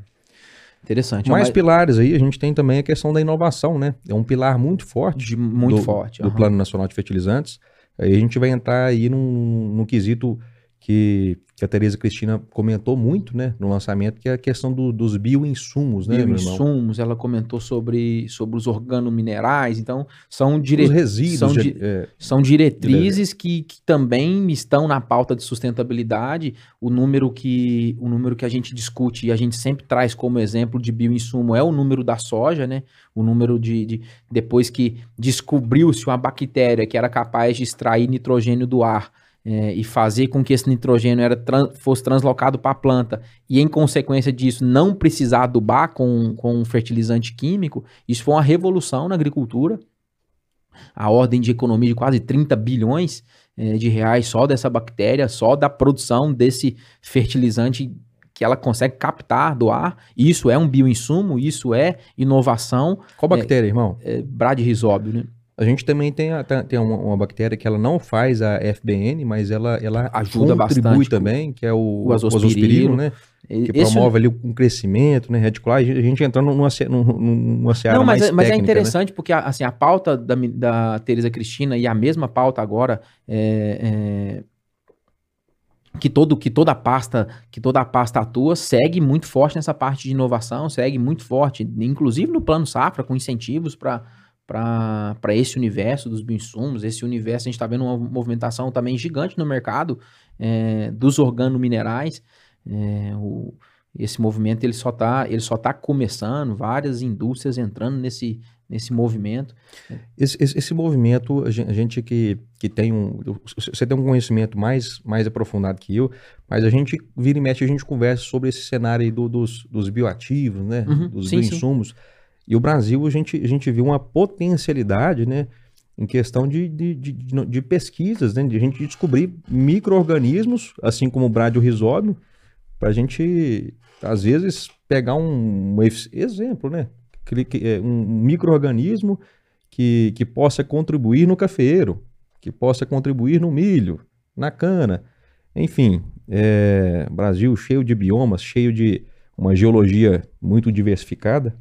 Interessante. Mais pilares aí, a gente tem também a questão da inovação, né? É um pilar muito forte. De, muito do, forte. Do Plano Nacional de Fertilizantes. Aí a gente vai entrar aí num, num quesito que, que a Tereza Cristina comentou muito, né, no lançamento, que é a questão do, dos bioinsumos, né, Bioinsumos, ela comentou sobre, sobre os organominerais, então são, dire... os resíduos, são, di... é... são diretrizes que, que também estão na pauta de sustentabilidade, o número que o número que a gente discute e a gente sempre traz como exemplo de bioinsumo é o número da soja, né, o número de, de depois que descobriu-se uma bactéria que era capaz de extrair nitrogênio do ar, é, e fazer com que esse nitrogênio era fosse translocado para a planta e, em consequência disso, não precisar adubar com, com um fertilizante químico, isso foi uma revolução na agricultura. A ordem de economia de quase 30 bilhões é, de reais só dessa bactéria, só da produção desse fertilizante que ela consegue captar do ar. Isso é um bioinsumo, isso é inovação. Qual bactéria, é, irmão? É, Bradyrhizóbio, né? A gente também tem, a, tem uma, uma, bactéria que ela não faz a FBN, mas ela, ela ajuda contribui bastante também, que é o, o azospirilo, né? Que Esse... promove ali um crescimento né, reticular. A gente entrando numa, numa seara não, mas, mais é, mas é técnica, é interessante né? porque assim, a pauta da, da Tereza Cristina e a mesma pauta agora é, é, que todo que toda a pasta que toda a pasta atua segue muito forte nessa parte de inovação segue muito forte inclusive no plano safra com incentivos para para esse universo dos bioinsumos, esse universo, a gente está vendo uma movimentação também gigante no mercado é, dos organominerais. É, o, esse movimento ele só está ele só tá começando, várias indústrias entrando nesse, nesse movimento. Esse, esse, esse, movimento, a gente que, que tem um. Você tem um conhecimento mais, mais aprofundado que eu, mas a gente vira e mexe, a gente conversa sobre esse cenário do, dos, dos bioativos, né? Uhum, dos sim, bioinsumos. Sim. E o Brasil, a gente, a gente viu uma potencialidade, né? Em questão de, de, de, de pesquisas, né? De a gente descobrir micro-organismos, assim como o bradiorisóbio, para a gente, às vezes, pegar um, um exemplo, né? É, um micro-organismo que, que possa contribuir no cafeeiro, que possa contribuir no milho, na cana. Enfim, é, Brasil cheio de biomas, cheio de uma geologia muito diversificada.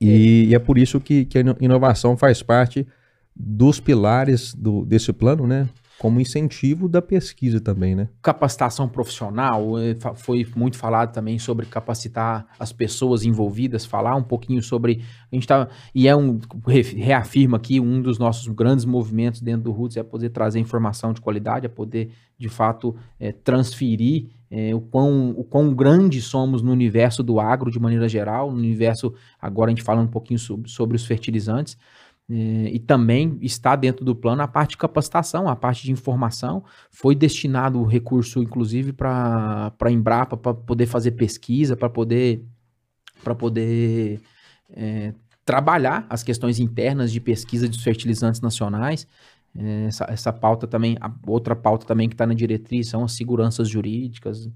E, e é por isso que, que, a inovação faz parte dos pilares do, desse plano, né? Como incentivo da pesquisa também, né? Capacitação profissional, é, foi muito falado também sobre capacitar as pessoas envolvidas, falar um pouquinho sobre. A gente tá. E é um. Reafirma aqui um dos nossos grandes movimentos dentro do Roots é poder trazer informação de qualidade, é poder, de fato, é, transferir é, o, quão, o quão grande somos no universo do agro de maneira geral, no universo, agora a gente fala um pouquinho sobre, sobre os fertilizantes, é, e também está dentro do plano a parte de capacitação, a parte de informação. Foi destinado o recurso, inclusive, para a Embrapa, para poder fazer pesquisa, para poder, poder é, trabalhar as questões internas de pesquisa dos fertilizantes nacionais. Essa, essa pauta também, a outra pauta também que está na diretriz são as seguranças jurídicas,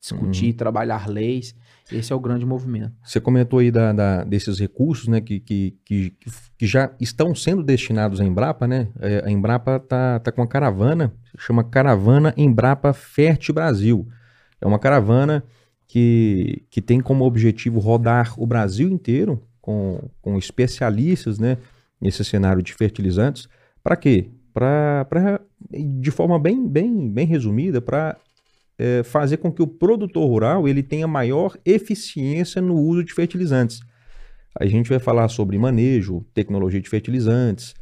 discutir, uhum. trabalhar leis. Esse é o grande movimento. Você comentou aí da, da, desses recursos né, que, que, que, que, já estão sendo destinados à Embrapa, né? É, a Embrapa está tá com uma caravana, chama Caravana Embrapa Ferte Brasil. É uma caravana que, que tem como objetivo rodar o Brasil inteiro com, com especialistas, né, nesse cenário de fertilizantes. Para quê? Para, de forma bem, bem, bem resumida, para é, fazer com que o produtor rural ele tenha maior eficiência no uso de fertilizantes. A gente vai falar sobre manejo, tecnologia de fertilizantes,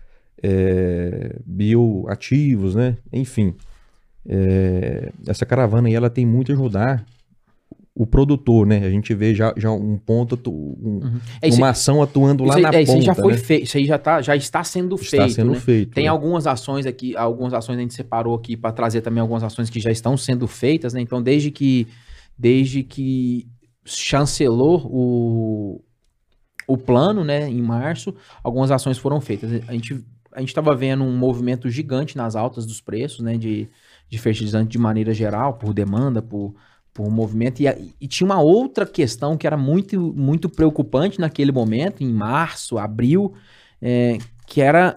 é, bioativos, né? Enfim, é, essa caravana aí ela tem muito a ajudar o produtor, né? A gente vê já, já um ponto, um, uhum. é, uma ação atuando lá aí, na é, ponta. Isso aí já foi né? feito, isso aí já, tá, já está sendo está feito. sendo né? feito. Tem né? algumas ações aqui, algumas ações a gente separou aqui para trazer também algumas ações que já estão sendo feitas, né? Então, desde que, desde que chancelou o, o plano, né, em março, algumas ações foram feitas. A gente a gente estava vendo um movimento gigante nas altas dos preços, né, de, de fertilizante de maneira geral, por demanda, por por um movimento. E, e, tinha uma outra questão que era muito, muito preocupante naquele momento, em março, abril, é, que era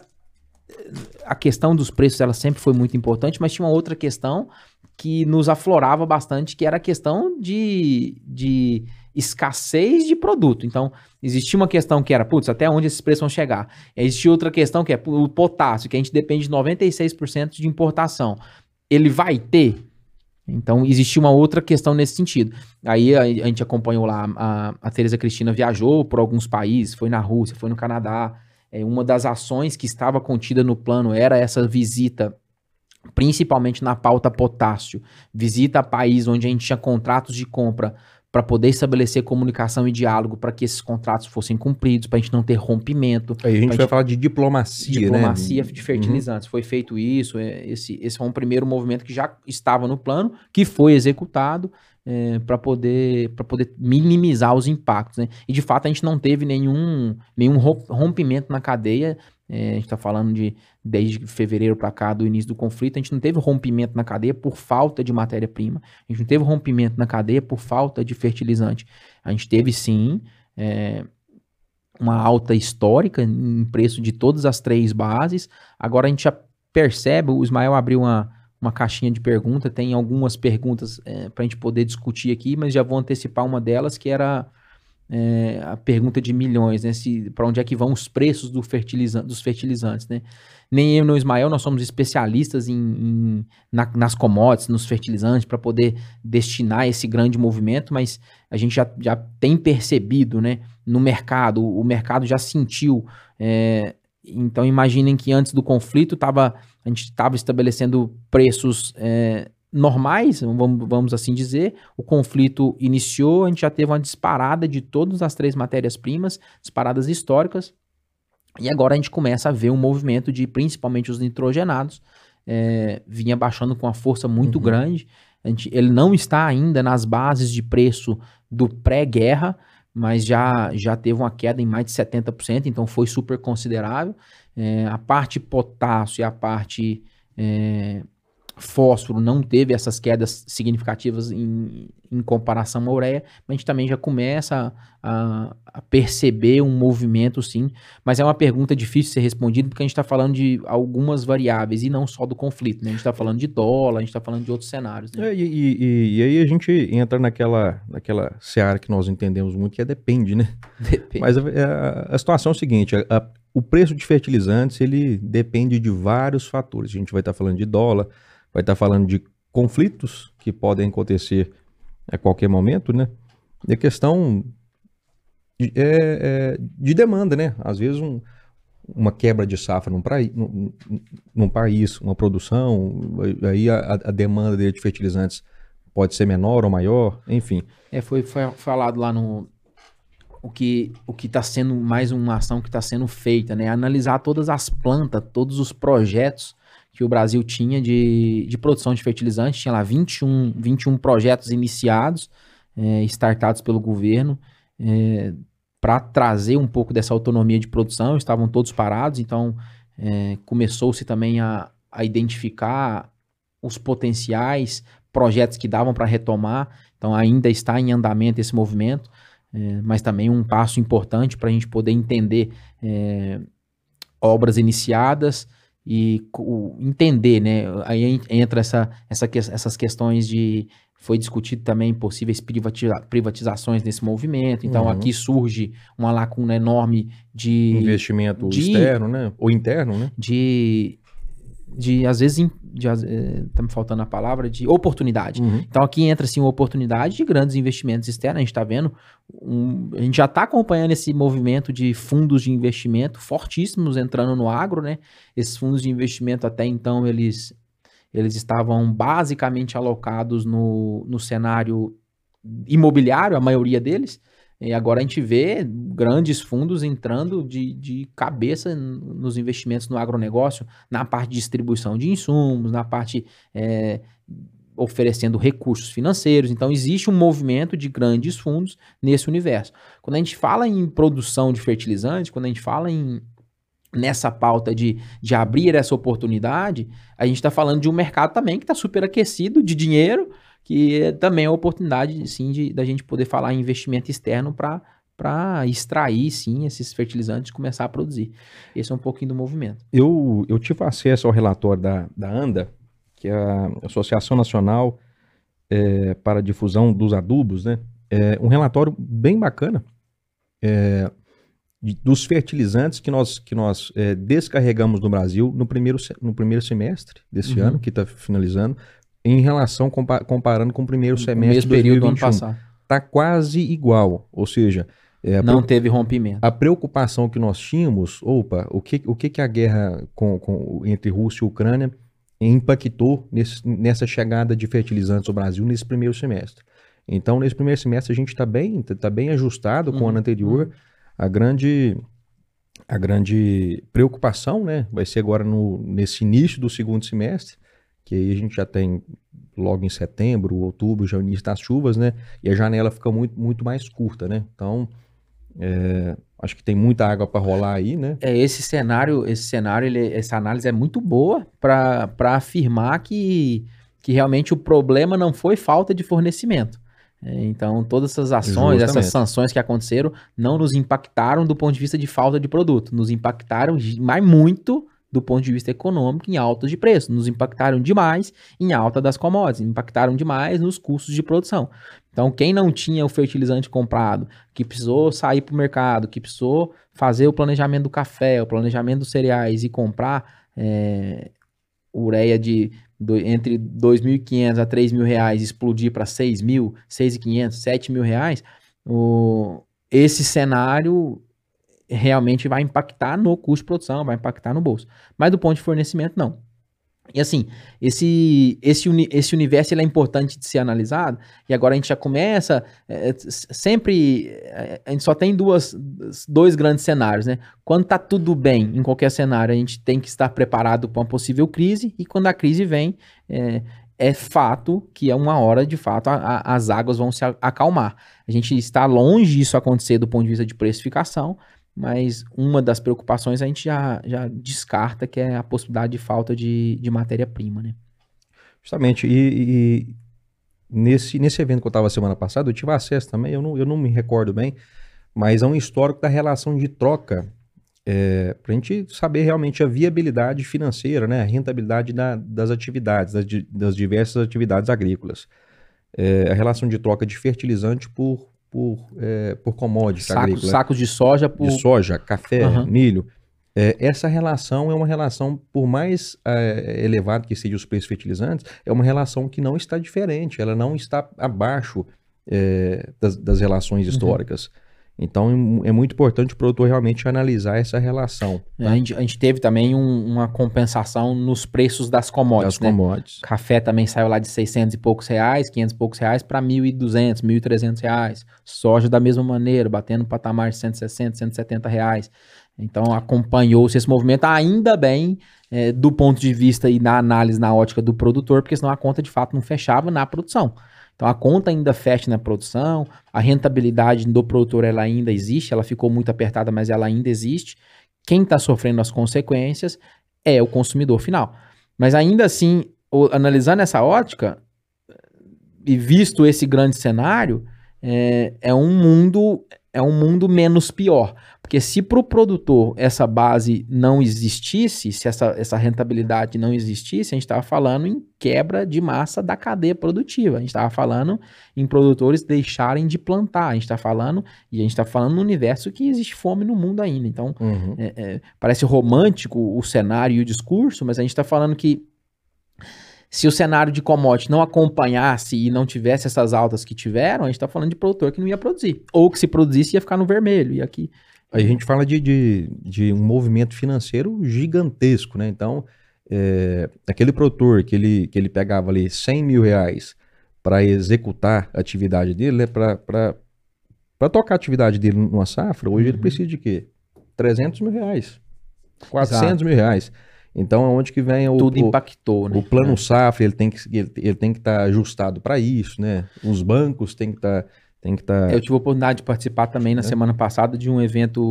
a questão dos preços, ela sempre foi muito importante, mas tinha uma outra questão que nos aflorava bastante, que era a questão de, de escassez de produto. Então, existia uma questão que era, putz, até onde esses preços vão chegar? Existia outra questão que é o potássio, que a gente depende de 96% de importação. Ele vai ter? Então, existia uma outra questão nesse sentido. Aí a, a gente acompanhou lá, a, a Tereza Cristina viajou por alguns países, foi na Rússia, foi no Canadá. É, uma das ações que estava contida no plano era essa visita, principalmente na pauta potássio. Visita a país onde a gente tinha contratos de compra para poder estabelecer comunicação e diálogo para que esses contratos fossem cumpridos, para a gente não ter rompimento. Aí a gente vai gente... falar de diplomacia, diplomacia né? de fertilizantes. Uhum. Foi feito isso, é, esse, esse foi um primeiro movimento que já estava no plano, que foi executado é, para poder, poder minimizar os impactos. Né? E de fato a gente não teve nenhum, nenhum rompimento na cadeia é, a gente está falando de desde fevereiro para cá, do início do conflito, a gente não teve rompimento na cadeia por falta de matéria-prima, a gente não teve rompimento na cadeia por falta de fertilizante. A gente teve sim é, uma alta histórica em preço de todas as três bases. Agora a gente já percebe, o Ismael abriu uma, uma caixinha de pergunta, tem algumas perguntas é, para a gente poder discutir aqui, mas já vou antecipar uma delas que era é, a pergunta de milhões, né? Para onde é que vão os preços do dos fertilizantes, né? Nem eu nem o Ismael, nós somos especialistas em, em na, nas commodities, nos fertilizantes, para poder destinar esse grande movimento, mas a gente já, já tem percebido, né? No mercado, o, o mercado já sentiu. É, então imaginem que antes do conflito tava, a gente estava estabelecendo preços é, normais, vamos, vamos assim dizer. O conflito iniciou, a gente já teve uma disparada de todas as três matérias-primas, disparadas históricas, e agora a gente começa a ver um movimento de, principalmente os nitrogenados, é, vinha baixando com uma força muito uhum. grande. A gente, ele não está ainda nas bases de preço do pré-guerra, mas já, já teve uma queda em mais de 70%, então foi super considerável. É, a parte potássio e a parte é, fósforo não teve essas quedas significativas em, em comparação à ureia, mas a gente também já começa a, a, perceber um movimento sim, mas é uma pergunta difícil de ser respondida porque a gente está falando de algumas variáveis e não só do conflito, né? A gente está falando de dólar, a gente está falando de outros cenários. Né? É, e, e, e, aí a gente entra naquela, naquela seara que nós entendemos muito, que é depende, né? Depende. Mas a, a, a situação é o seguinte, o preço de fertilizantes, ele depende de vários fatores. A gente vai estar tá falando de dólar, vai estar falando de conflitos que podem acontecer a qualquer momento, né? E a questão de, é, é, de demanda, né? Às vezes um, uma quebra de safra num, praí, num, num, país, uma produção, aí a, a, demanda de fertilizantes pode ser menor ou maior, enfim. É, foi, foi falado lá no o que o que está sendo mais uma ação que está sendo feita, né? Analisar todas as plantas, todos os projetos que o Brasil tinha de, de produção de fertilizantes. Tinha lá 21, 21 projetos iniciados, é, startados pelo governo, é, para trazer um pouco dessa autonomia de produção. Estavam todos parados, então é, começou-se também a, a identificar os potenciais projetos que davam para retomar. Então ainda está em andamento esse movimento, é, mas também um passo importante para a gente poder entender é, obras iniciadas e entender, né? Aí entra essa, essa, essas questões de foi discutido também possíveis privatiza privatizações nesse movimento. Então uhum. aqui surge uma lacuna enorme de investimento de, externo, né? Ou interno, né? De de às vezes de, eh, tá me faltando a palavra de oportunidade. Uhum. Então aqui entra assim uma oportunidade de grandes investimentos externos. A gente está vendo, um, a gente já está acompanhando esse movimento de fundos de investimento fortíssimos entrando no agro, né? Esses fundos de investimento até então eles eles estavam basicamente alocados no, no cenário imobiliário, a maioria deles. E agora a gente vê grandes fundos entrando de, de cabeça nos investimentos no agronegócio, na parte de distribuição de insumos, na parte é, oferecendo recursos financeiros. Então, existe um movimento de grandes fundos nesse universo. Quando a gente fala em produção de fertilizantes, quando a gente fala em nessa pauta de, de abrir essa oportunidade, a gente está falando de um mercado também que está super aquecido de dinheiro, que também é a oportunidade, sim, de, da gente poder falar em investimento externo para para extrair, sim, esses fertilizantes e começar a produzir. Esse é um pouquinho do movimento. Eu, eu tive acesso ao relatório da, da ANDA, que é a Associação Nacional é, para a Difusão dos Adubos, né? É um relatório bem bacana é, dos fertilizantes que nós, que nós é, descarregamos no Brasil no primeiro, no primeiro semestre desse uhum. ano, que está finalizando, em relação, comparando com o primeiro semestre. O mesmo período do ano passado. Está quase igual. Ou seja, é, não teve rompimento. A preocupação que nós tínhamos, opa, o que, o que, que a guerra com, com, entre Rússia e Ucrânia impactou nesse, nessa chegada de fertilizantes ao Brasil nesse primeiro semestre? Então, nesse primeiro semestre, a gente está bem, tá bem ajustado com o ano uhum. anterior. Uhum. A grande, a grande preocupação né, vai ser agora no, nesse início do segundo semestre, que aí a gente já tem logo em setembro, outubro, já é o início das chuvas, né? E a janela fica muito, muito mais curta, né? Então, é, acho que tem muita água para rolar aí, né? É esse cenário, esse cenário, ele, essa análise é muito boa para afirmar que, que realmente o problema não foi falta de fornecimento. É, então, todas essas ações, Justamente. essas sanções que aconteceram, não nos impactaram do ponto de vista de falta de produto, nos impactaram mais muito do ponto de vista econômico em alta de preço, nos impactaram demais em alta das commodities, impactaram demais nos custos de produção. Então, quem não tinha o fertilizante comprado, que precisou sair para o mercado, que precisou fazer o planejamento do café, o planejamento dos cereais e comprar é, ureia de do, entre 2.500 a 3.000 reais explodir para 6.000, 6.500, 7.000 reais, o, esse cenário realmente vai impactar no custo de produção, vai impactar no bolso. Mas do ponto de fornecimento, não. E assim, esse, esse, uni, esse universo ele é importante de ser analisado, e agora a gente já começa, é, sempre, é, a gente só tem duas, dois grandes cenários, né? Quando tá tudo bem em qualquer cenário, a gente tem que estar preparado para uma possível crise, e quando a crise vem, é, é fato que é uma hora, de fato, a, a, as águas vão se acalmar. A gente está longe disso acontecer do ponto de vista de precificação, mas uma das preocupações a gente já, já descarta, que é a possibilidade de falta de, de matéria-prima, né? Justamente, e, e, nesse, nesse evento que eu estava semana passada, eu tive acesso também, eu não, eu não me recordo bem, mas é um histórico da relação de troca, é, para a gente saber realmente a viabilidade financeira, né, a rentabilidade da, das atividades, das, das diversas atividades agrícolas. É, a relação de troca de fertilizante por por, é, por commodities Saco, agrícolas. Sacos de soja por... De soja, café, uhum. milho. É, essa relação é uma relação, por mais é, elevado que seja os preços fertilizantes, é uma relação que não está diferente, ela não está abaixo é, das, das, relações uhum. históricas. Uhum. Então é muito importante o produtor realmente analisar essa relação. Tá? A, gente, a, gente, teve também um, uma compensação nos preços das commodities. Das né? commodities. Café também saiu lá de 600 e poucos reais, 500 e poucos reais para 1.200, 1.300 reais. Soja da mesma maneira, batendo patamar de 160, 170 reais. Então acompanhou-se esse movimento ainda bem é, do ponto de vista e na análise na ótica do produtor, porque senão a conta de fato não fechava na produção. Então a conta ainda fecha na produção, a rentabilidade do produtor ela ainda existe, ela ficou muito apertada, mas ela ainda existe. Quem está sofrendo as consequências é o consumidor final. Mas ainda assim, o, analisando essa ótica e visto esse grande cenário, é, é um mundo é um mundo menos pior. Porque se para o produtor essa base não existisse, se essa, essa rentabilidade não existisse, a gente estava falando em quebra de massa da cadeia produtiva. A gente estava falando em produtores deixarem de plantar. A gente está falando, e a gente está falando no universo que existe fome no mundo ainda. Então, Uhum. é, é, parece romântico o cenário e o discurso, mas a gente está falando que se o cenário de commodity não acompanhasse e não tivesse essas altas que tiveram, a gente está falando de produtor que não ia produzir. Ou que se produzisse ia ficar no vermelho. E aqui. Aí a gente fala de, de, de um movimento financeiro gigantesco, né? Então, é, aquele produtor que ele, que ele pegava ali 100 mil reais para executar a atividade dele, né? para tocar a atividade dele numa safra, hoje ele Uhum. precisa de quê? 300 mil reais, 400 mil reais. Então, aonde que vem o, tudo o, impactou, né? o plano safra, ele tem que ele, ele tem que estar ajustado para isso, né? Os bancos têm que estar tem que tá estar Eu tive a oportunidade de participar também na semana passada de um evento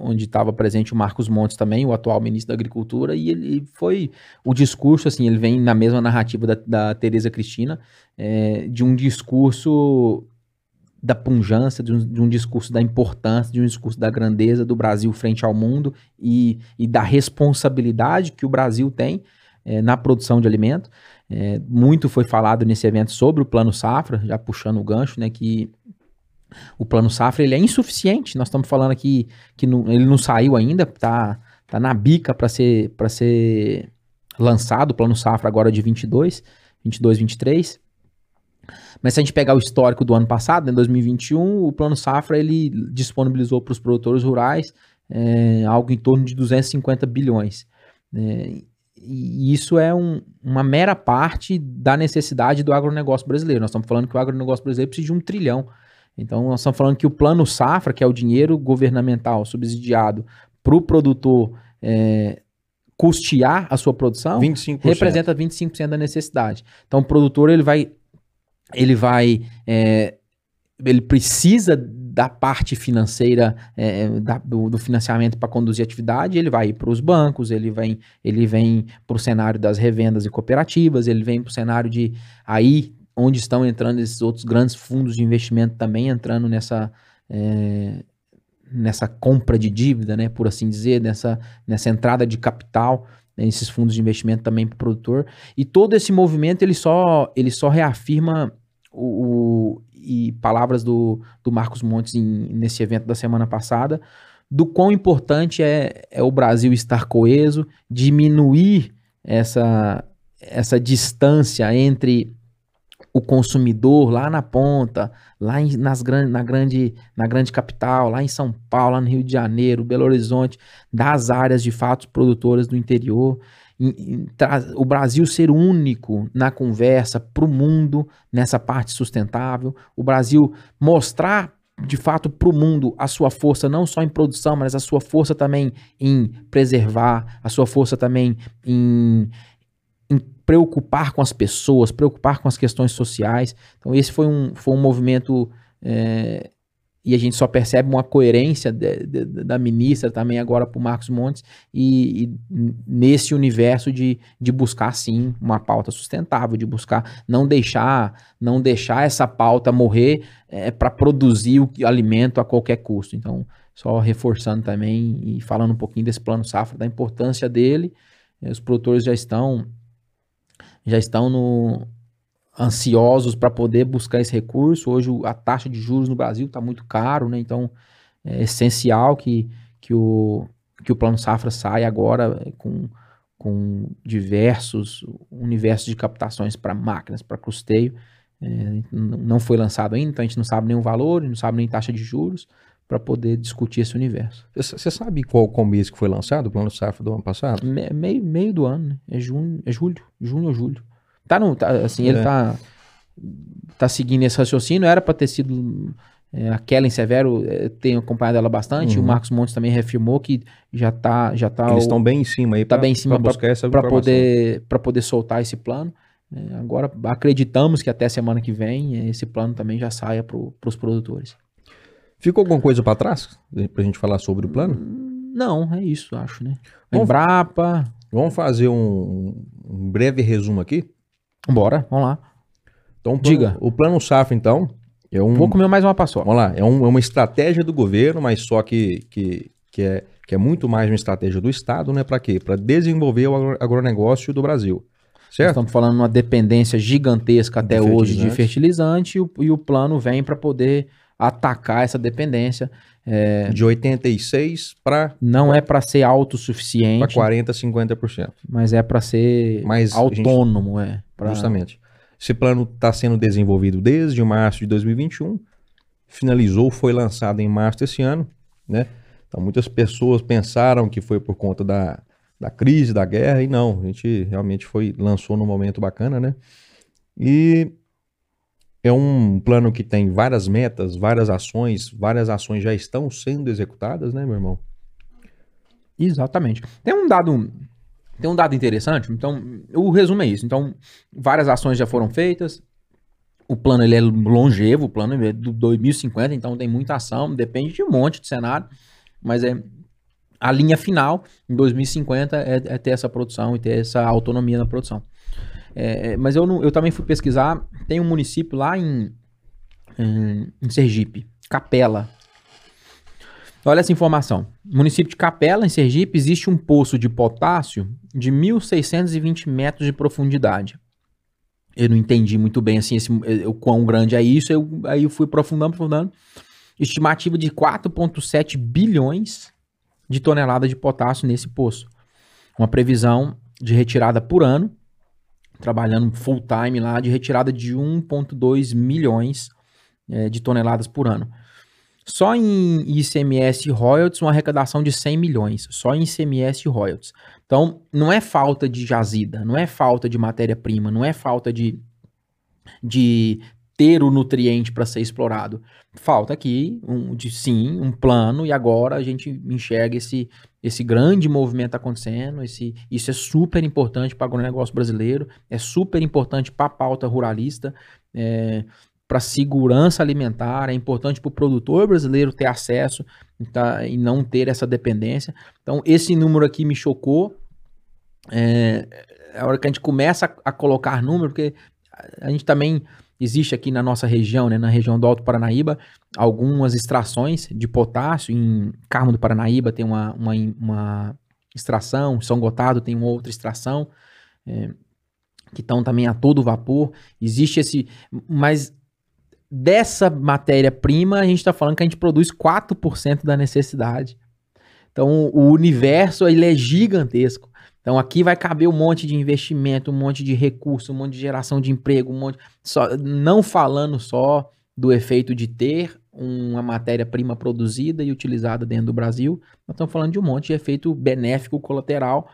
onde estava presente o Marcos Montes também, o atual ministro da Agricultura, e ele foi o discurso, assim, ele vem na mesma narrativa da, da Tereza Cristina, é, de um discurso da punjância, de um, de um discurso da importância, de um discurso da grandeza do Brasil frente ao mundo e, e da responsabilidade que o Brasil tem é, na produção de alimento. É, muito foi falado nesse evento sobre o Plano Safra, já puxando o gancho, né, que o Plano Safra ele é insuficiente. Nós estamos falando aqui que não- ele não saiu ainda, tá, tá na bica para ser, pra ser lançado o Plano Safra agora de 22, 22, 23. Mas se a gente pegar o histórico do ano passado, né, 2021, o Plano Safra ele disponibilizou para os produtores rurais é, algo em torno de 250 bilhões. É, e isso é um- uma mera parte da necessidade do agronegócio brasileiro. Nós estamos falando que o agronegócio brasileiro precisa de um trilhão. Então, nós estamos falando que o plano safra, que é o dinheiro governamental subsidiado para o produtor é, custear a sua produção, 25%. representa 25% da necessidade. Então, o produtor ele vai, ele vai, é, ele precisa da parte financeira é, da- do, do financiamento para conduzir a atividade, ele vai para os bancos, ele vem, ele vem para o cenário das revendas e cooperativas, ele vem para o cenário de aí onde estão entrando esses outros grandes fundos de investimento também entrando nessa é, nessa compra de dívida, né, por assim dizer, nessa, nessa entrada de capital né, fundos de investimento também para o produtor. E todo esse movimento ele só, ele só reafirma o, o- e palavras do, do Marcos Montes em- nesse evento da semana passada, do quão importante é, é o Brasil estar coeso, diminuir essa, essa distância entre o consumidor lá na ponta, lá em- nas gran, na, grande, na grande capital, lá em São Paulo, lá no Rio de Janeiro, Belo Horizonte, das áreas de fato produtoras do interior. em- em o Brasil ser único na conversa para o mundo nessa parte sustentável, o Brasil mostrar de fato para o mundo a sua força não só em produção, mas a sua força também em preservar, a sua força também em, em preocupar com as pessoas, preocupar com as questões sociais. Então esse foi um, foi um movimento é, e a gente só percebe uma coerência de- de- da ministra também agora para o Marcos Montes e, e nesse universo de, de buscar sim uma pauta sustentável, de buscar não deixar não deixar essa pauta morrer para produzir o alimento a qualquer custo. Então só reforçando também e falando um pouquinho desse plano safra, da importância dele, eh, os produtores já estão já estão no ansiosos para poder buscar esse recurso. Hoje a taxa de juros no Brasil está muito caro, né? Então é essencial que, que, o, que o Plano Safra saia agora eh, com, com diversos universos de captações para máquinas, para custeio. É, não foi lançado ainda, então a gente não sabe nem o valor, não sabe nem taxa de juros para poder discutir esse universo. Você sabe qual, qual mês que foi lançado o plano safra do ano passado? Me- meio, meio do ano, né? É junho, é julho, junho ou julho. Tá no, tá, assim, ele É. tá tá seguindo esse raciocínio, era para ter sido é, a Kellen Severo, é, tenho acompanhado ela bastante, Uhum. o Marcos Montes também reafirmou que já tá já tá Eles o- estão bem em cima aí tá pra- bem em cima pra pra- buscar essa para poder para poder soltar esse plano. É, agora acreditamos que até semana que vem é, esse plano também já saia para os produtores. Ficou alguma coisa para trás pra gente falar sobre o plano? Não, é isso, acho, né? Vamos- Embrapa, Vamos fazer um, um breve resumo aqui. bora, vamos lá. Então, o plano, Diga. O plano safra, então, é um, Vou comer mais uma paçoca. Vamos lá, é, um- é uma estratégia do governo, mas só que, que que é, que é muito mais uma estratégia do Estado, né? Para quê? Para desenvolver o agro- agronegócio do Brasil. Nós Certo? estamos falando de uma dependência gigantesca até De hoje de fertilizante e o, e o plano vem para poder atacar essa dependência. É, De 86 para não é para ser autossuficiente, 40, 50%. mas é para ser Mas a gente- autônomo, é. pra- Justamente. Esse plano está sendo desenvolvido desde março de 2021, finalizou, foi lançado em março desse ano, né? Então muitas pessoas pensaram que foi por conta da, da crise, da guerra, e não, a gente realmente foi, lançou num momento bacana, né? E é um plano que tem várias metas, várias ações, várias ações já estão sendo executadas, né, meu irmão? Exatamente. Tem um dado, tem um dado interessante. Então, o resumo é isso. Então, várias ações já foram feitas. O plano ele é longevo, o plano é do 2050, então tem muita ação, depende de um monte de cenário, mas é a linha final em 2050 é, é ter essa produção e ter essa autonomia na produção. É, é, mas eu, não- eu também fui pesquisar, tem um município lá em, em, em Sergipe, Capela, Olha essa informação. No município de Capela, em Sergipe, existe um poço de potássio de 1.620 metros de profundidade. Eu não entendi muito bem assim esse, eh, o quão grande é isso. Eu, aí eu fui aprofundando, aprofundando. Estimativa de 4,7 bilhões de toneladas de potássio nesse poço. Uma previsão de retirada por ano, trabalhando full time lá, de retirada de 1,2 milhões eh, de toneladas por ano. Só em ICMS e royalties, uma arrecadação de 100 milhões. Só em ICMS e royalties. Então, não é falta de jazida, não é falta de matéria-prima, não é falta de, de ter o nutriente para ser explorado. Falta aqui, um, de sim, um plano, e agora a gente enxerga esse, esse grande movimento acontecendo. Esse, isso é super importante para o agronegócio brasileiro, é super importante para a pauta ruralista. É, para segurança alimentar, é importante para o produtor brasileiro ter acesso tá, e não ter essa dependência. Então, esse número aqui me chocou. É, a hora que a gente começa a, a colocar número, porque a, a gente também existe aqui na nossa região, né, na região do Alto Paranaíba, algumas extrações de potássio. Em Carmo do Paranaíba tem uma, uma, uma extração, São Gotado tem outra extração, é, que estão também a todo vapor. Existe esse. Mas dessa matéria-prima, a gente está falando que a gente produz 4% da necessidade. Então, o universo ele é gigantesco. Então, aqui vai caber um monte de investimento, um monte de recurso, um monte de geração de emprego, um monte. Só, não falando só do efeito de ter uma matéria-prima produzida e utilizada dentro do Brasil, nós estamos falando de um monte de efeito benéfico colateral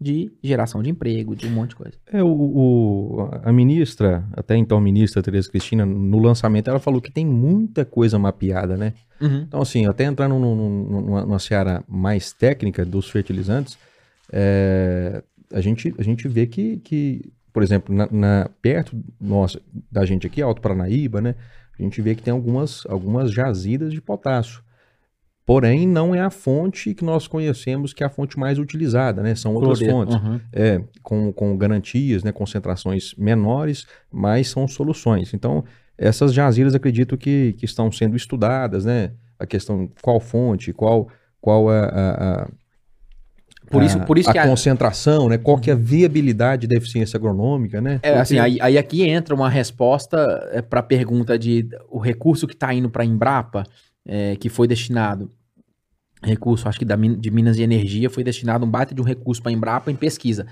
de geração de emprego, de um monte de coisa. É, o, o- a ministra, até então ministra Tereza Cristina, no lançamento, ela falou que tem muita coisa mapeada, né? Uhum. Então, assim, até entrando num- num- numa, numa seara mais técnica dos fertilizantes, é, a, gente, a gente vê que, que por exemplo, na, na- perto nossa, da gente aqui, Alto Paranaíba, né? A gente vê que tem algumas, algumas jazidas de potássio. Porém, não é a fonte que nós conhecemos que é a fonte mais utilizada, né? São outras Cloreto, fontes. uhum. É, com, com garantias, né, concentrações menores, mas são soluções. Então, essas jazidas acredito que, que estão sendo estudadas, né? A questão qual fonte, qual, qual a, a, a- Por isso, a- por isso a que a- concentração, né? Qual que é a viabilidade da eficiência agronômica, né? É, Porque- assim, aí, aí aqui entra uma resposta para a pergunta de o recurso que está indo para a Embrapa, é, que foi destinado, recurso, acho que da, de Minas e Energia, foi destinado um baita de um recurso para a Embrapa em pesquisa.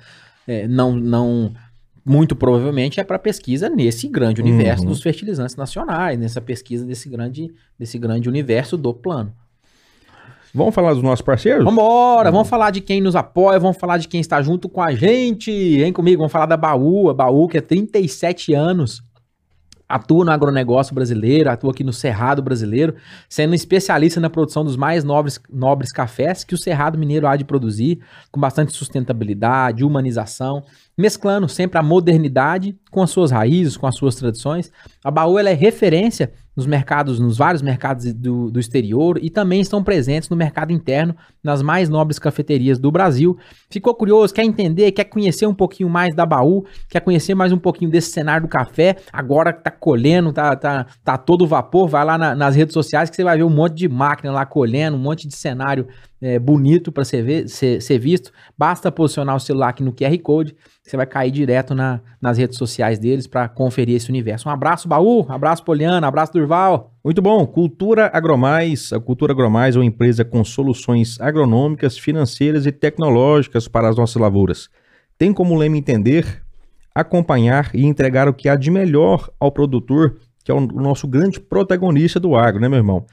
É, não, não, muito provavelmente é para pesquisa nesse grande universo Uhum. dos fertilizantes nacionais, nessa pesquisa desse grande, desse grande universo do plano. Vamos falar dos nossos parceiros? Vambora, vamos falar de quem nos apoia, vamos falar de quem está junto com a gente. Vem comigo, vamos falar da Baú, a Baú que é 37 anos, atua no agronegócio brasileiro, atua aqui no Cerrado brasileiro, sendo especialista na produção dos mais nobres, nobres cafés que o Cerrado Mineiro há de produzir, com bastante sustentabilidade, humanização, mesclando sempre a modernidade com as suas raízes, com as suas tradições. A Baú é referência nos mercados, nos vários mercados do, do exterior e também estão presentes no mercado interno, nas mais nobres cafeterias do Brasil. Ficou curioso, quer entender, quer conhecer um pouquinho mais da Baú, quer conhecer mais um pouquinho desse cenário do café, agora que tá colhendo, tá, tá, tá todo vapor, vai lá na- nas redes sociais que você vai ver um monte de máquina lá colhendo, um monte de cenário é, bonito para ser, ser, ser visto. Basta posicionar o celular aqui no QR Code, você vai cair direto na- nas redes sociais deles para conferir esse universo. Um abraço, Baú, abraço, Poliana, abraço, Durval. Muito bom. Cultura Agromais. A Cultura Agromais é uma empresa com soluções agronômicas, financeiras e tecnológicas para as nossas lavouras. Tem como lema entender, acompanhar e entregar o que há de melhor ao produtor, que é o nosso grande protagonista do agro, né, meu irmão?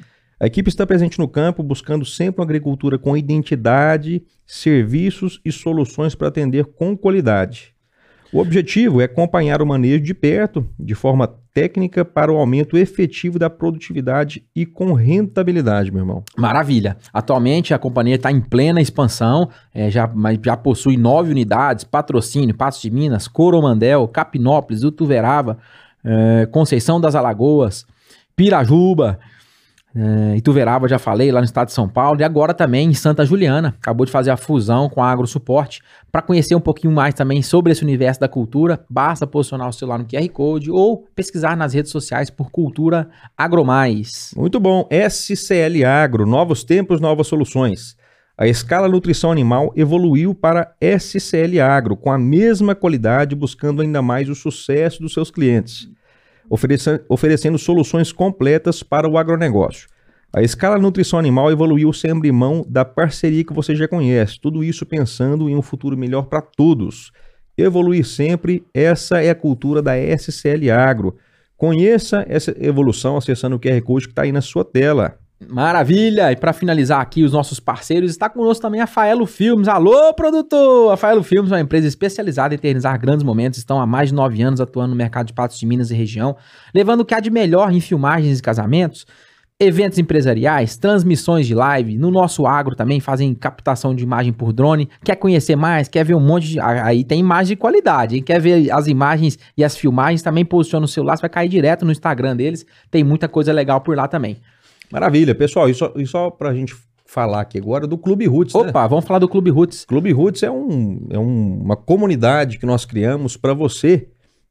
A equipe está presente no campo, buscando sempre uma agricultura com identidade, serviços e soluções para atender com qualidade. O objetivo é acompanhar o manejo de perto, de forma técnica, para o aumento efetivo da produtividade e com rentabilidade, meu irmão. Maravilha. Atualmente a companhia está em plena expansão, é, já, já possui nove unidades, patrocínio, Passos de Minas, Coromandel, Capinópolis, Utuverava, é, Conceição das Alagoas, Pirajuba, é, Ituverava, já falei, lá no estado de São Paulo, e agora também em Santa Juliana. Acabou de fazer a fusão com a AgroSuporte. Para conhecer um pouquinho mais também sobre esse universo da cultura, basta posicionar o celular no QR Code ou pesquisar nas redes sociais por Cultura Agromais. Muito bom. SCL Agro, novos tempos, novas soluções. A escala nutrição animal evoluiu para SCL Agro, com a mesma qualidade, buscando ainda mais o sucesso dos seus clientes, oferece- oferecendo soluções completas para o agronegócio. A escala nutrição animal evoluiu sem abrir mão da parceria que você já conhece, tudo isso pensando em um futuro melhor para todos. Evoluir sempre, essa é a cultura da SCL Agro. Conheça essa evolução acessando o QR Code que está aí na sua tela. Maravilha! E para finalizar aqui, os nossos parceiros, está conosco também a Faelo Filmes. Alô, produtor! A Faelo Filmes é uma empresa especializada em eternizar grandes momentos. Estão há mais de nove anos atuando no mercado de Patos de Minas e região, levando o que há de melhor em filmagens e casamentos, eventos empresariais, transmissões de live. No nosso agro também fazem captação de imagem por drone. Quer conhecer mais? Quer ver um monte de. Aí tem imagem de qualidade, hein? Quer ver as imagens e as filmagens? Também posiciona o celular, você vai cair direto no Instagram deles. Tem muita coisa legal por lá também. Maravilha, pessoal. E só, e só para a gente falar aqui agora do Clube Roots, né? Opa, vamos falar do Clube Roots. Clube Roots é, um, é um- uma comunidade que nós criamos para você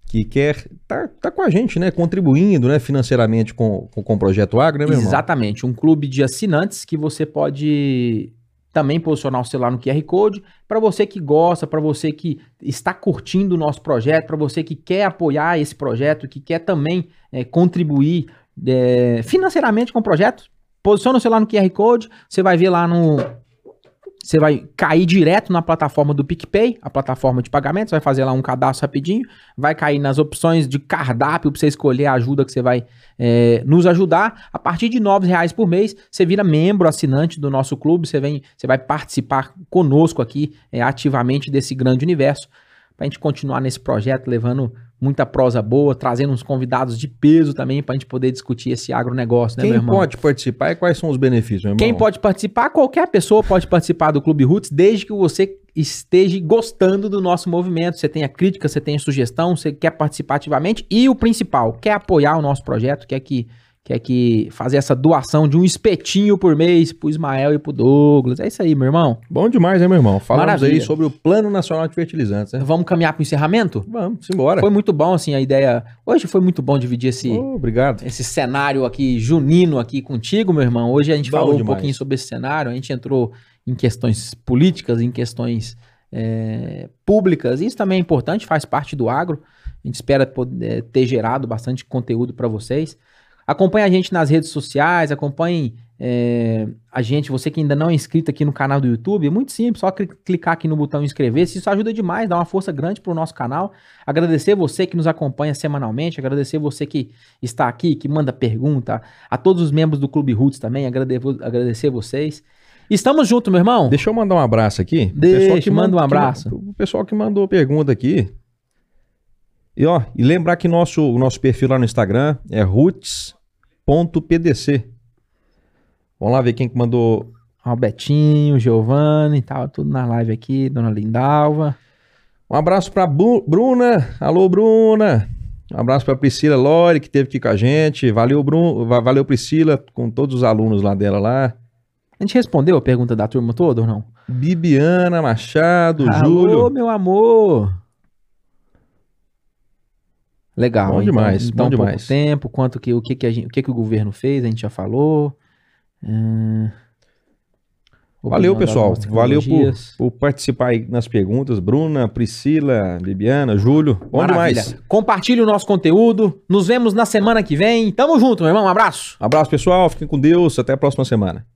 que quer tá, tá com a gente, né? Contribuindo né, financeiramente com, com, com o Projeto Agro, né, meu irmão? Exatamente, um clube de assinantes que você pode também posicionar o celular no QR Code para você que gosta, para você que está curtindo o nosso projeto, para você que quer apoiar esse projeto, que quer também eh, contribuir eh, financeiramente com o projeto. Posiciona o celular no QR Code, você vai ver lá no. Você vai cair direto na plataforma do PicPay, a plataforma de pagamento, você vai fazer lá um cadastro rapidinho, vai cair nas opções de cardápio para você escolher a ajuda que você vai é, nos ajudar. A partir de 9 reais por mês, você vira membro assinante do nosso clube, você, vem, você vai participar conosco aqui é, ativamente desse grande universo, para a gente continuar nesse projeto, levando muita prosa boa, trazendo uns convidados de peso também, para a gente poder discutir esse agronegócio, né, Quem meu irmão? pode participar e quais são os benefícios, meu irmão? Quem pode participar, qualquer pessoa pode participar do Clube Roots, desde que você esteja gostando do nosso movimento. Você tenha crítica, você tenha sugestão, você quer participar ativamente e o principal, quer apoiar o nosso projeto, quer que quer que fazer essa doação de um espetinho por mês pro Ismael e pro Douglas. É isso aí, meu irmão. Bom demais, né, meu irmão? Falamos Maravilha. aí sobre o Plano Nacional de Fertilizantes, né? Vamos caminhar pro encerramento? Vamos, embora. Foi muito bom assim a ideia. Hoje foi muito bom dividir esse obrigado. esse cenário aqui junino aqui contigo, meu irmão. Hoje a gente Bom falou um demais. pouquinho sobre esse cenário, a gente entrou em questões políticas, em questões é, públicas. Isso também é importante, faz parte do agro. A gente espera poder, ter gerado bastante conteúdo para vocês. Acompanhe a gente nas redes sociais, acompanhe é, a gente, você que ainda não é inscrito aqui no canal do YouTube, é muito simples, só cli- clicar aqui no botão inscrever-se, isso ajuda demais, dá uma força grande pro nosso canal. Agradecer você que nos acompanha semanalmente, agradecer você que está aqui, que manda pergunta, a todos os membros do Clube Roots também, agrade- agradecer vocês. Estamos juntos, meu irmão? Deixa eu mandar um abraço aqui. O Deixa, pessoal que manda um que abraço. o pessoal que mandou pergunta aqui. E ó, e lembrar que nosso, o nosso perfil lá no Instagram é roots.pdc. Vamos lá ver quem que mandou. Ó, o Betinho, o Giovanni, tava tudo na live aqui, Dona Lindalva. Um abraço pra Bu- Bruna. Alô, Bruna. Um abraço pra Priscila Lore, que esteve aqui com a gente. Valeu, Bruno. Valeu, Priscila, com todos os alunos lá dela lá. A gente respondeu a pergunta da turma toda ou não? Bibiana Machado, Alô, Júlio. meu amor. Legal. Bom então- demais, Então, bom demais. tempo, quanto que o que que, gente, o que que o governo fez, a gente já falou. Hum, Valeu, pessoal. Valeu por, por participar aí nas perguntas. Bruna, Priscila, Bibiana, Júlio. Bom Maravilha. demais. Compartilhe o nosso conteúdo. Nos vemos na semana que vem. Tamo junto, meu irmão. Um abraço. Abraço, pessoal. Fiquem com Deus. Até a próxima semana.